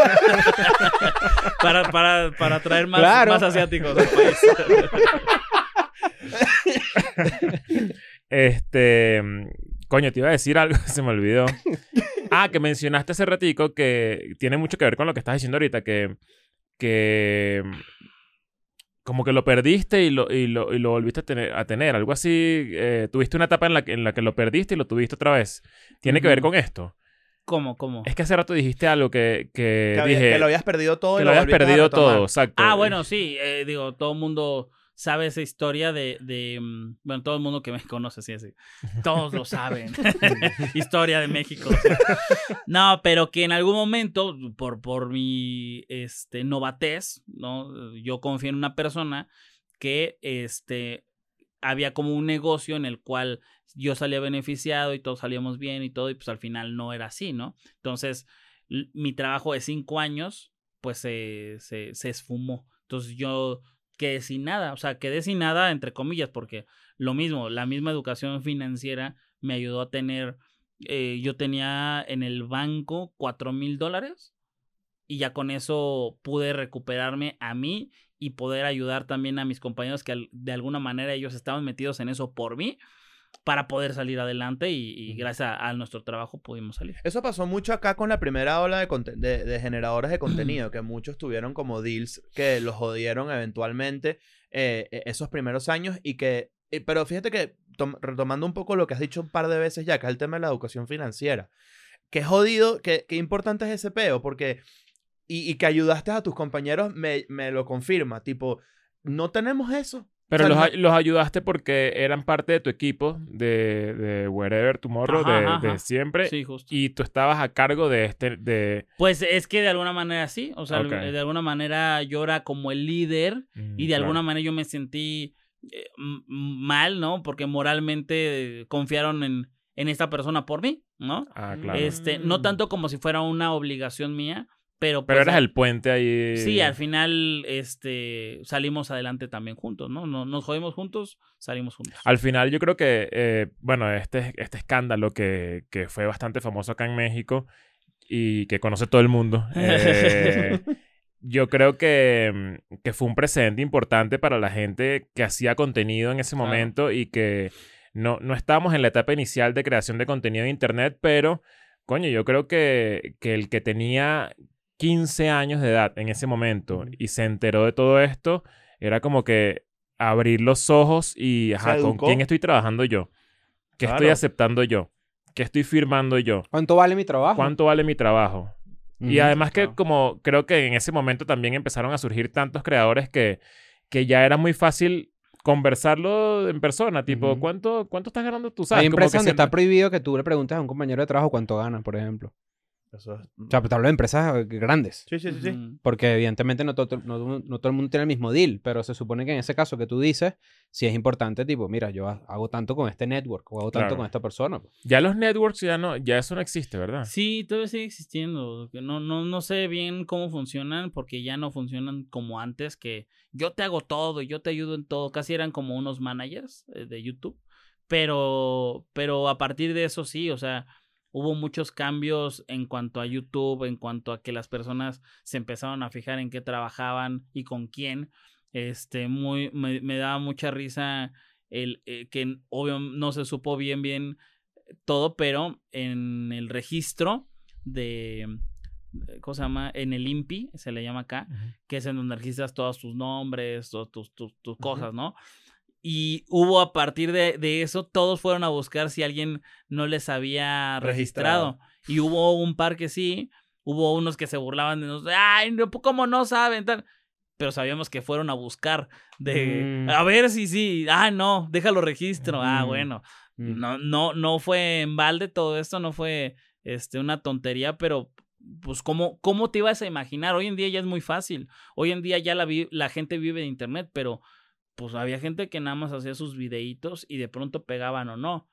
Para, para, para traer más, Claro. más asiáticos al país. Este. Coño, te iba a decir algo, se me olvidó. Ah, que mencionaste hace ratico que tiene mucho que ver con lo que estás diciendo ahorita, que. que como que lo perdiste y lo, y lo, y lo volviste a tener, a tener. Algo así. eh, tuviste una etapa en la, que, en la que lo perdiste y lo tuviste otra vez. Tiene que ver con esto. ¿Cómo, cómo? Es que hace rato dijiste algo que, que, que, había- dije. que lo habías perdido todo. que y lo habías perdido todo, exacto. Ah, bueno, sí. eh, digo, todo el mundo sabe esa historia de, de, mm, Bueno, todo el mundo que me conoce, sí, sí. Todos lo saben. historia de México. No, pero que en algún momento, por, por mi este, novatez, ¿no? Yo confío en una persona que este, había como un negocio en el cual yo salía beneficiado y todos salíamos bien y todo, y pues al final no era así, ¿no? Entonces, mi trabajo de cinco años, pues se, se, se esfumó. Entonces yo quedé sin nada, o sea, quedé sin nada entre comillas, porque lo mismo, la misma educación financiera me ayudó a tener, eh, yo tenía en el banco cuatro mil dólares y ya con eso pude recuperarme a mí y poder ayudar también a mis compañeros que de alguna manera ellos estaban metidos en eso por mí para poder salir adelante y, y gracias a, a nuestro trabajo pudimos salir. Eso pasó mucho acá con la primera ola de, conte- de, de generadores de contenido, que muchos tuvieron como deals que los jodieron eventualmente eh, eh, esos primeros años y que... eh, Pero fíjate que, tom- retomando un poco lo que has dicho un par de veces ya, que es el tema de la educación financiera, que jodido, que, que importante es ese peo, porque... Y, y que ayudaste a tus compañeros me, me lo confirma, tipo, no tenemos eso. Pero O sea, los, no- los ayudaste porque eran parte de tu equipo de, de Wherever Tomorrow, Ajá, de, ajá, de ajá. siempre. Sí, justo. Y tú estabas a cargo de este. De... Pues es que de alguna manera sí, o sea, de alguna manera yo era como el líder Mm, y de claro. alguna manera yo me sentí eh, mal, ¿no? Porque moralmente confiaron en, en esta persona por mí, ¿no? Ah, claro. Este, no Mm. tanto como si fuera una obligación mía, pero Pero pues, eras al- el puente ahí. Sí, al final este salimos adelante también juntos, ¿no? No- Nos jodimos juntos, salimos juntos. Al final yo creo que, eh, bueno, este, este escándalo que, que fue bastante famoso acá en México y que conoce todo el mundo, eh, yo creo que, que fue un precedente importante para la gente que hacía contenido en ese momento y que no, no estábamos en la etapa inicial de creación de contenido en Internet, pero, coño, yo creo que, que el que tenía 15 años de edad en ese momento y se enteró de todo esto, era como que abrir los ojos y, ajá, ¿con quién estoy trabajando yo? ¿Qué estoy aceptando yo? ¿Qué estoy firmando yo? ¿Cuánto vale mi trabajo? ¿Cuánto vale mi trabajo? Y además que como creo que en ese momento también empezaron a surgir tantos creadores que, que ya era muy fácil conversarlo en persona, tipo, Ujú. ¿cuánto, ¿cuánto estás ganando tú? ¿Sabes? Hay empresas donde está siempre- prohibido que tú le preguntes a un compañero de trabajo cuánto gana, por ejemplo. Eso es... O sea, te hablo de empresas eh, grandes. Sí, sí, sí, sí. Porque evidentemente no todo, no, no todo el mundo tiene el mismo deal, pero se supone que en ese caso que tú dices, sí es importante, tipo, mira, yo ha- hago tanto con este network o hago tanto Claro. con esta persona. pues. Ya los networks ya no, ya eso no existe, ¿verdad? Sí, todavía sigue existiendo. No, no, no sé bien cómo funcionan porque ya no funcionan como antes, que yo te hago todo y yo te ayudo en todo. Casi eran como unos managers eh, de YouTube. Pero, pero a partir de eso sí, o sea, hubo muchos cambios en cuanto a YouTube, en cuanto a que las personas se empezaron a fijar en qué trabajaban y con quién. Este, muy, me, me daba mucha risa el eh, que obvio no se supo bien, bien todo, pero en el registro de, eh, ¿cómo se llama? En el INPI, se le llama acá, que es en donde registras todos tus nombres, todas tus, tus, tus cosas, ¿no? Y hubo a partir de, de eso, todos fueron a buscar si alguien no les había registrado. Y hubo un par que sí, hubo unos que se burlaban de nosotros, ay, no, ¿cómo no saben? Tal. Pero sabíamos que fueron a buscar de, Mm. a ver si sí, ah, no, déjalo registro, ah, bueno. Mm. No, no, no fue en balde todo esto, no fue este, una tontería, pero pues ¿cómo, ¿cómo te ibas a imaginar? Hoy en día ya es muy fácil. Hoy en día ya la, vi- la gente vive de internet, pero pues había gente que nada más hacía sus videitos y de pronto pegaban o no.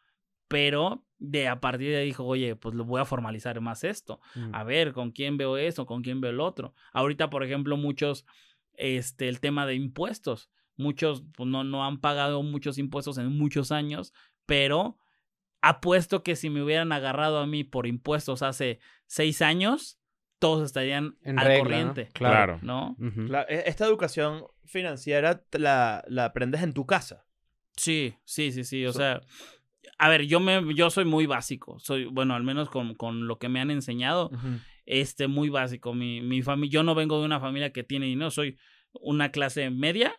Pero de a partir de ahí dijo, oye, pues lo voy a formalizar más esto. Mm. A ver, ¿con quién veo eso? ¿Con quién veo el otro? Ahorita, por ejemplo, muchos, este, el tema de impuestos. Muchos pues, no, no han pagado muchos impuestos en muchos años, pero apuesto que si me hubieran agarrado a mí por impuestos hace seis años, todos estarían En al regla, ¿no? corriente. Claro. ¿No? E- esta educación financiera la, la aprendes en tu casa. Sí, sí, sí, sí. O So- sea, a ver, yo me, yo soy muy básico. Soy, bueno, al menos con, con lo que me han enseñado, este, muy básico. Mi, mi familia, yo no vengo de una familia que tiene dinero, soy una clase media.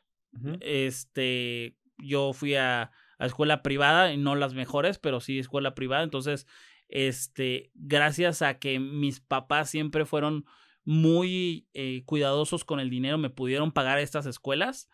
Este, yo fui a, a escuela privada y no las mejores, pero sí escuela privada. Entonces, este, gracias a que mis papás siempre fueron muy eh, cuidadosos con el dinero, me pudieron pagar estas escuelas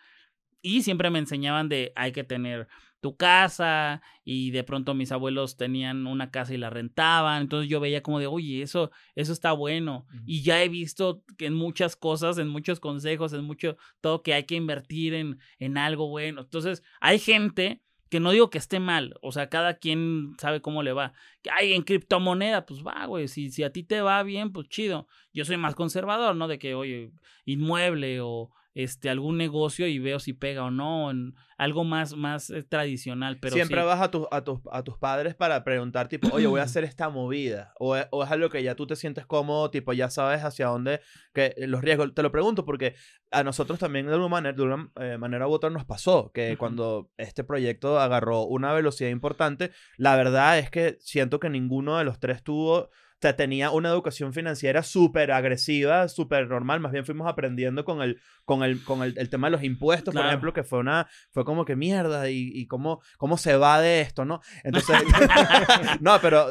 y siempre me enseñaban de hay que tener tu casa y de pronto mis abuelos tenían una casa y la rentaban, entonces yo veía como de, oye, eso, eso está bueno y ya he visto que en muchas cosas, en muchos consejos, en mucho, todo que hay que invertir en, en algo bueno, entonces hay gente que no digo que esté mal, o sea, cada quien sabe cómo le va, que hay en criptomoneda, pues va, güey, si, si a ti te va bien, pues chido, yo soy más conservador, ¿no? De que, oye, inmueble o este algún negocio y veo si pega o no, en algo más, más eh, tradicional, pero Siempre sí. vas a, tus a, tus a tus padres para preguntar, tipo, oye, voy a hacer esta movida. O es, o es algo que ya tú te sientes cómodo, tipo, ya sabes hacia dónde, que eh, los riesgos. Te lo pregunto porque a nosotros también de alguna manera, de una eh, manera u otra nos pasó que cuando este proyecto agarró una velocidad importante, la verdad es que siento que ninguno de los tres tuvo. O sea, tenía una educación financiera súper agresiva, súper normal. Más bien fuimos aprendiendo con el, con el, con el, el tema de los impuestos, por Claro. ejemplo, que fue una, fue como que mierda y, y cómo, cómo se va de esto, ¿no? Entonces, no, pero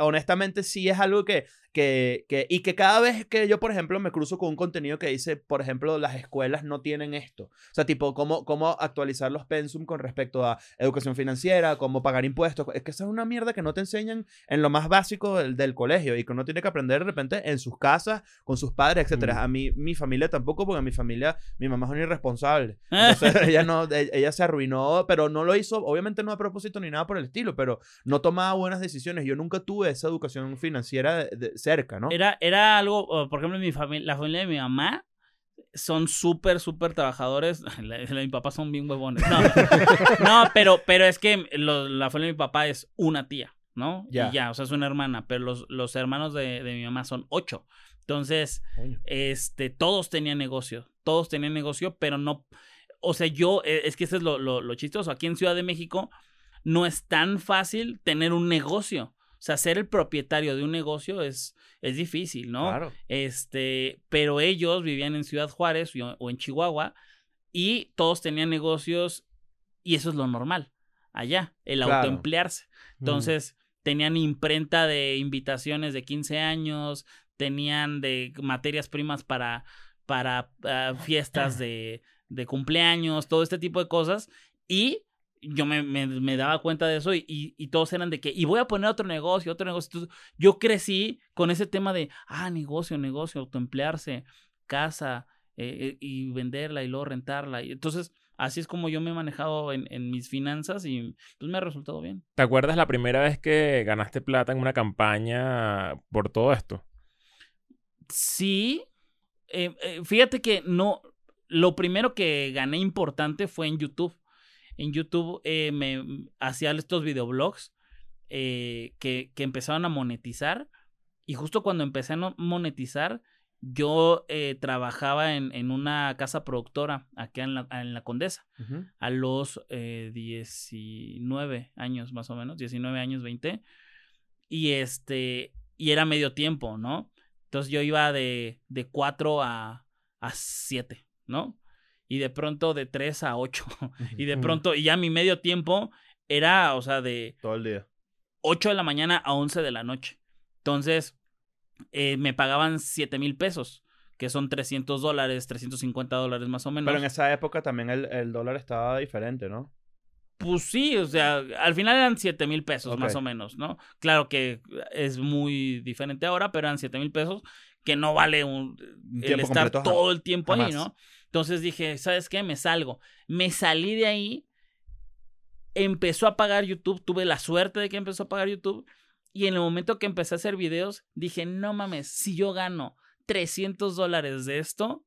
honestamente sí es algo que, que, que, y que cada vez que yo, por ejemplo, me cruzo con un contenido que dice, por ejemplo, las escuelas no tienen esto. O sea, tipo, cómo, cómo actualizar los pensum con respecto a educación financiera, cómo pagar impuestos. Es que esa es una mierda que no te enseñan en lo más básico del, del colegio y que uno tiene que aprender de repente en sus casas, con sus padres, etcétera. Mm. A mí, mi familia tampoco, porque mi familia, mi mamá es una irresponsable. Entonces ella no, e- ella se arruinó, pero no lo hizo, obviamente no a propósito ni nada por el estilo, pero no tomaba buenas decisiones. Yo nunca tuve esa educación financiera de- de cerca, ¿no? Era, era algo, por ejemplo, mi familia, la familia de mi mamá son súper, súper trabajadores. La, la de mi papá son bien huevones. No, no pero, pero es que lo- la familia de mi papá es una tía, ¿no? Ya. Y ya, o sea, es una hermana, pero los, los hermanos de, de mi mamá son ocho. Entonces, este, todos tenían negocio, todos tenían negocio, pero no, o sea, yo, eh, es que eso es lo, lo, lo chistoso, aquí en Ciudad de México no es tan fácil tener un negocio, o sea, ser el propietario de un negocio es, es difícil, ¿no? Claro. Este, pero ellos vivían en Ciudad Juárez o, en Chihuahua y todos tenían negocios y eso es lo normal allá, el Claro. autoemplearse. Entonces, tenían imprenta de invitaciones de 15 años, tenían de materias primas para, para ah, fiestas de, de cumpleaños, todo este tipo de cosas. Y yo me, me- me daba cuenta de eso y, y- y todos eran de que, y voy a poner otro negocio, otro negocio. Entonces, yo crecí con ese tema de, ah, negocio, negocio, autoemplearse, casa, eh, eh, y venderla y luego rentarla. Y entonces, así es como yo me he manejado en, en mis finanzas y pues me ha resultado bien. ¿Te acuerdas la primera vez que ganaste plata en una campaña por todo esto? Sí, eh, eh, fíjate que no, lo primero que gané importante fue en YouTube. En YouTube eh, me hacía estos videoblogs que, que empezaron a monetizar y justo cuando empecé a monetizar, yo eh, trabajaba en, en una casa productora acá en la, en la Condesa Ujú. a los eh, 19 años más o menos, 19 años, 20. Y este, y era medio tiempo, ¿no? Entonces yo iba de, de 4 a, a 7, ¿no? Y de pronto de 3 a 8. y de pronto, y ya mi medio tiempo era, o sea, de Todo el día. 8 de la mañana a 11 de la noche. Entonces, eh, me pagaban 7 mil pesos, que son 300 dólares, 350 dólares más o menos. Pero en esa época también el, el dólar estaba diferente, ¿no? Pues sí, o sea, al final eran 7 mil pesos más o menos, ¿no? Claro que es muy diferente ahora, pero eran 7 mil pesos que no vale un, el tiempo estar completo, todo el tiempo ahí. ¿no? Entonces dije, ¿sabes qué? Me salgo. Me salí de ahí, empezó a pagar YouTube, tuve la suerte de que empezó a pagar YouTube y en el momento que empecé a hacer videos, dije, no mames, si yo gano 300 dólares de esto,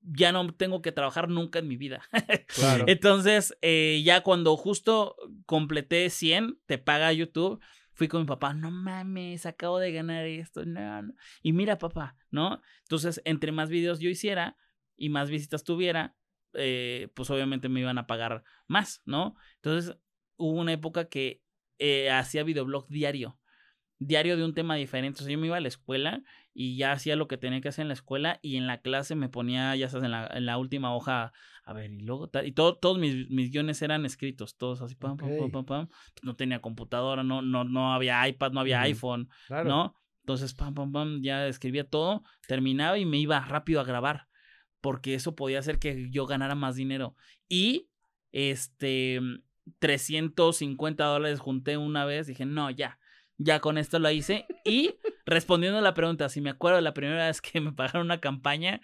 ya no tengo que trabajar nunca en mi vida. Claro. Entonces, eh, ya cuando justo completé 100, te paga YouTube, fui con mi papá, no mames, acabo de ganar esto, no, no. Y mira, papá, ¿no? Entonces, entre más videos yo hiciera y más visitas tuviera, eh, pues obviamente me iban a pagar más, ¿no? Entonces, hubo una época que eh, hacía videoblog diario. Diario de un tema diferente. O sea, yo me iba a la escuela y ya hacía lo que tenía que hacer en la escuela y en la clase me ponía, ya sabes, en la, en la última hoja, a ver, y luego tal. Y todo, todos mis, mis guiones eran escritos, todos así, pam, pam, pam, pam, pam. No tenía computadora, no, no, no había iPad, no había iPhone, Claro. ¿no? Entonces, pam, pam, pam, ya escribía todo, terminaba y me iba rápido a grabar, porque eso podía hacer que yo ganara más dinero. Y, este, 350 dólares junté una vez, dije, no, ya, ya con esto lo hice. Y respondiendo a la pregunta, si me acuerdo de la primera vez que me pagaron una campaña,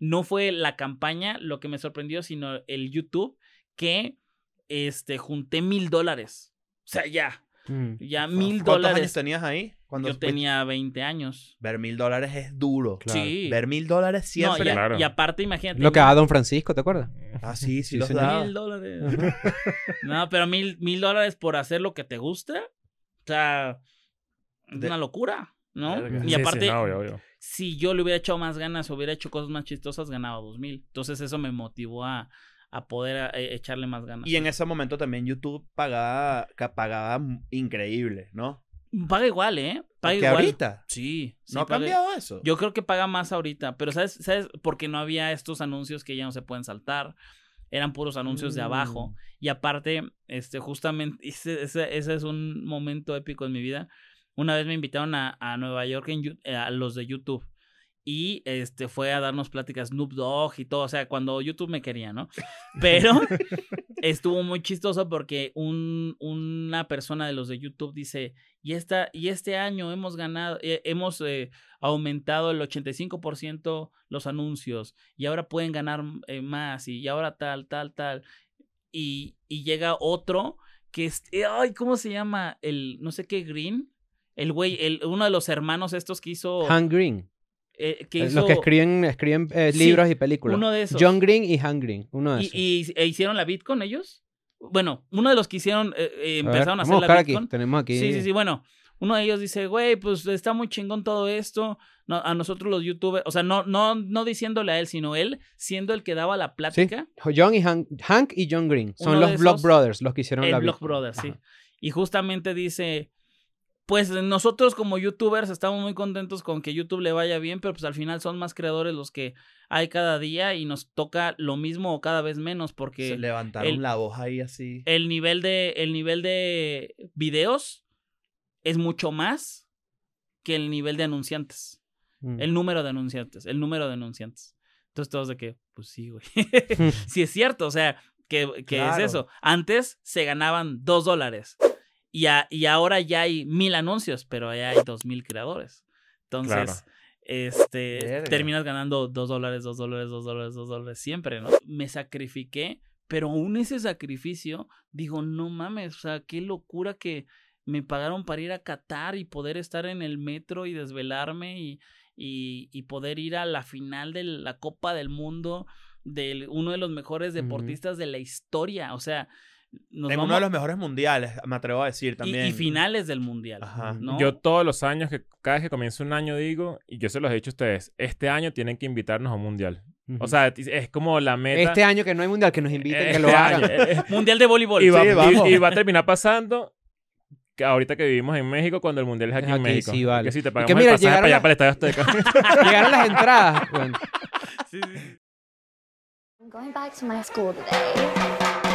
no fue la campaña lo que me sorprendió, sino el YouTube, que, este, junté mil dólares. O sea, ya, Mm. ya mil ¿Cuántos años dólares. tenías ahí? Cuando Yo tenía 20 años. Ver mil dólares es duro. Claro. Sí. Ver mil dólares No, siempre. y, a- Claro. y aparte, imagínate. Lo que da Don Francisco, ¿te acuerdas? Ah, sí, sí, Sí, los daba. Mil dólares. no, pero mil, mil dólares por hacer lo que te gusta. O sea, es De- una locura, ¿no? Verga. Y Sí, sí, aparte, no, obvio, obvio. si yo le hubiera echado más ganas, hubiera hecho cosas más chistosas, ganaba dos mil. Entonces eso me motivó a, a poder eh, echarle más ganas. Y en ese momento también YouTube pagaba, pagaba increíble, ¿no? Paga igual, ¿eh? Paga igual. ahorita Sí. sí no ha paga- cambiado eso. Yo creo que paga más ahorita, pero ¿sabes? ¿sabes? Porque no había estos anuncios que ya no se pueden saltar. Eran puros anuncios de abajo. Mm. Y aparte, este, justamente, ese, ese, ese es un momento épico en mi vida. Una vez me invitaron a, a Nueva York en, eh, a los de YouTube. Y este fue a darnos pláticas Snoop Dogg y todo. O sea, cuando YouTube me quería, ¿no? Pero estuvo muy chistoso porque un, una persona de los de YouTube dice, y, esta, y este año hemos ganado, eh, hemos eh, aumentado el 85% los anuncios y ahora pueden ganar eh, más y, y ahora tal, tal, tal. Y, y llega otro que es, ay, ¿cómo se llama? El, no sé qué, Green. El güey, el, uno de los hermanos estos que hizo... Han Green. eh, que Eh, hizo Los que escriben, escriben eh, Sí, libros y películas. uno de esos. John Green y Han Green. Uno de y, esos. y- e hicieron la Bitcoin ellos. Bueno, uno de los que hicieron, eh, eh, A ver, empezaron a, hacer la aquí. Bitcoin. Tenemos aquí. Sí, sí, sí, bueno. Uno de ellos dice, güey, pues está muy chingón todo esto. No, a nosotros los youtubers, o sea, no, no, no diciéndole a él, sino él siendo el que daba la Sí. plática. John y Han- Hank y John Green. Son Uno los Block Brothers los que hicieron el la Block. Brothers, sí. Y justamente dice, pues nosotros como youtubers estamos muy contentos con que YouTube le vaya bien, pero pues al final son más creadores los que hay cada día y nos toca lo mismo o cada vez menos porque Se levantaron el- la voz ahí así. el nivel de el nivel de videos es mucho más que el nivel de anunciantes. Mm. El número de anunciantes, el número de anunciantes. Entonces todos de que, pues sí, güey. sí es cierto, o sea, ¿Qué, qué Claro. es eso? Antes se ganaban dos dólares. Y, a- y ahora ya hay mil anuncios, pero ya hay dos mil creadores. Entonces, Claro. este, Verga. terminas ganando dos dólares, dos dólares, dos dólares, dos dólares siempre, ¿no? Me sacrifiqué, pero aún ese sacrificio, digo, no mames, o sea, qué locura que me pagaron para ir a Qatar y poder estar en el metro y desvelarme y, y, y poder ir a la final de la Copa del Mundo de uno de los mejores deportistas de la historia. O sea, nos en vamos uno de los mejores mundiales, me atrevo a decir también. y, finales del mundial. Ajá. ¿no? Yo todos los años, que cada vez que comienza un año digo, y yo se los he dicho a ustedes, este año tienen que invitarnos a un mundial. O sea, es como la meta. este año que no hay mundial, que nos inviten, que este lo hagan. año, eh, Mundial de voleibol. y, va, Sí, y- vamos. y va a terminar pasando que ahorita que vivimos en México cuando el mundial es aquí, Es en México. sí, vale. Que si te Y pagamos que el pasaje para allá, para el Estadio Azteca. Llegaron las entradas. Bueno, Sí, sí, sí. I'm going back to my school today.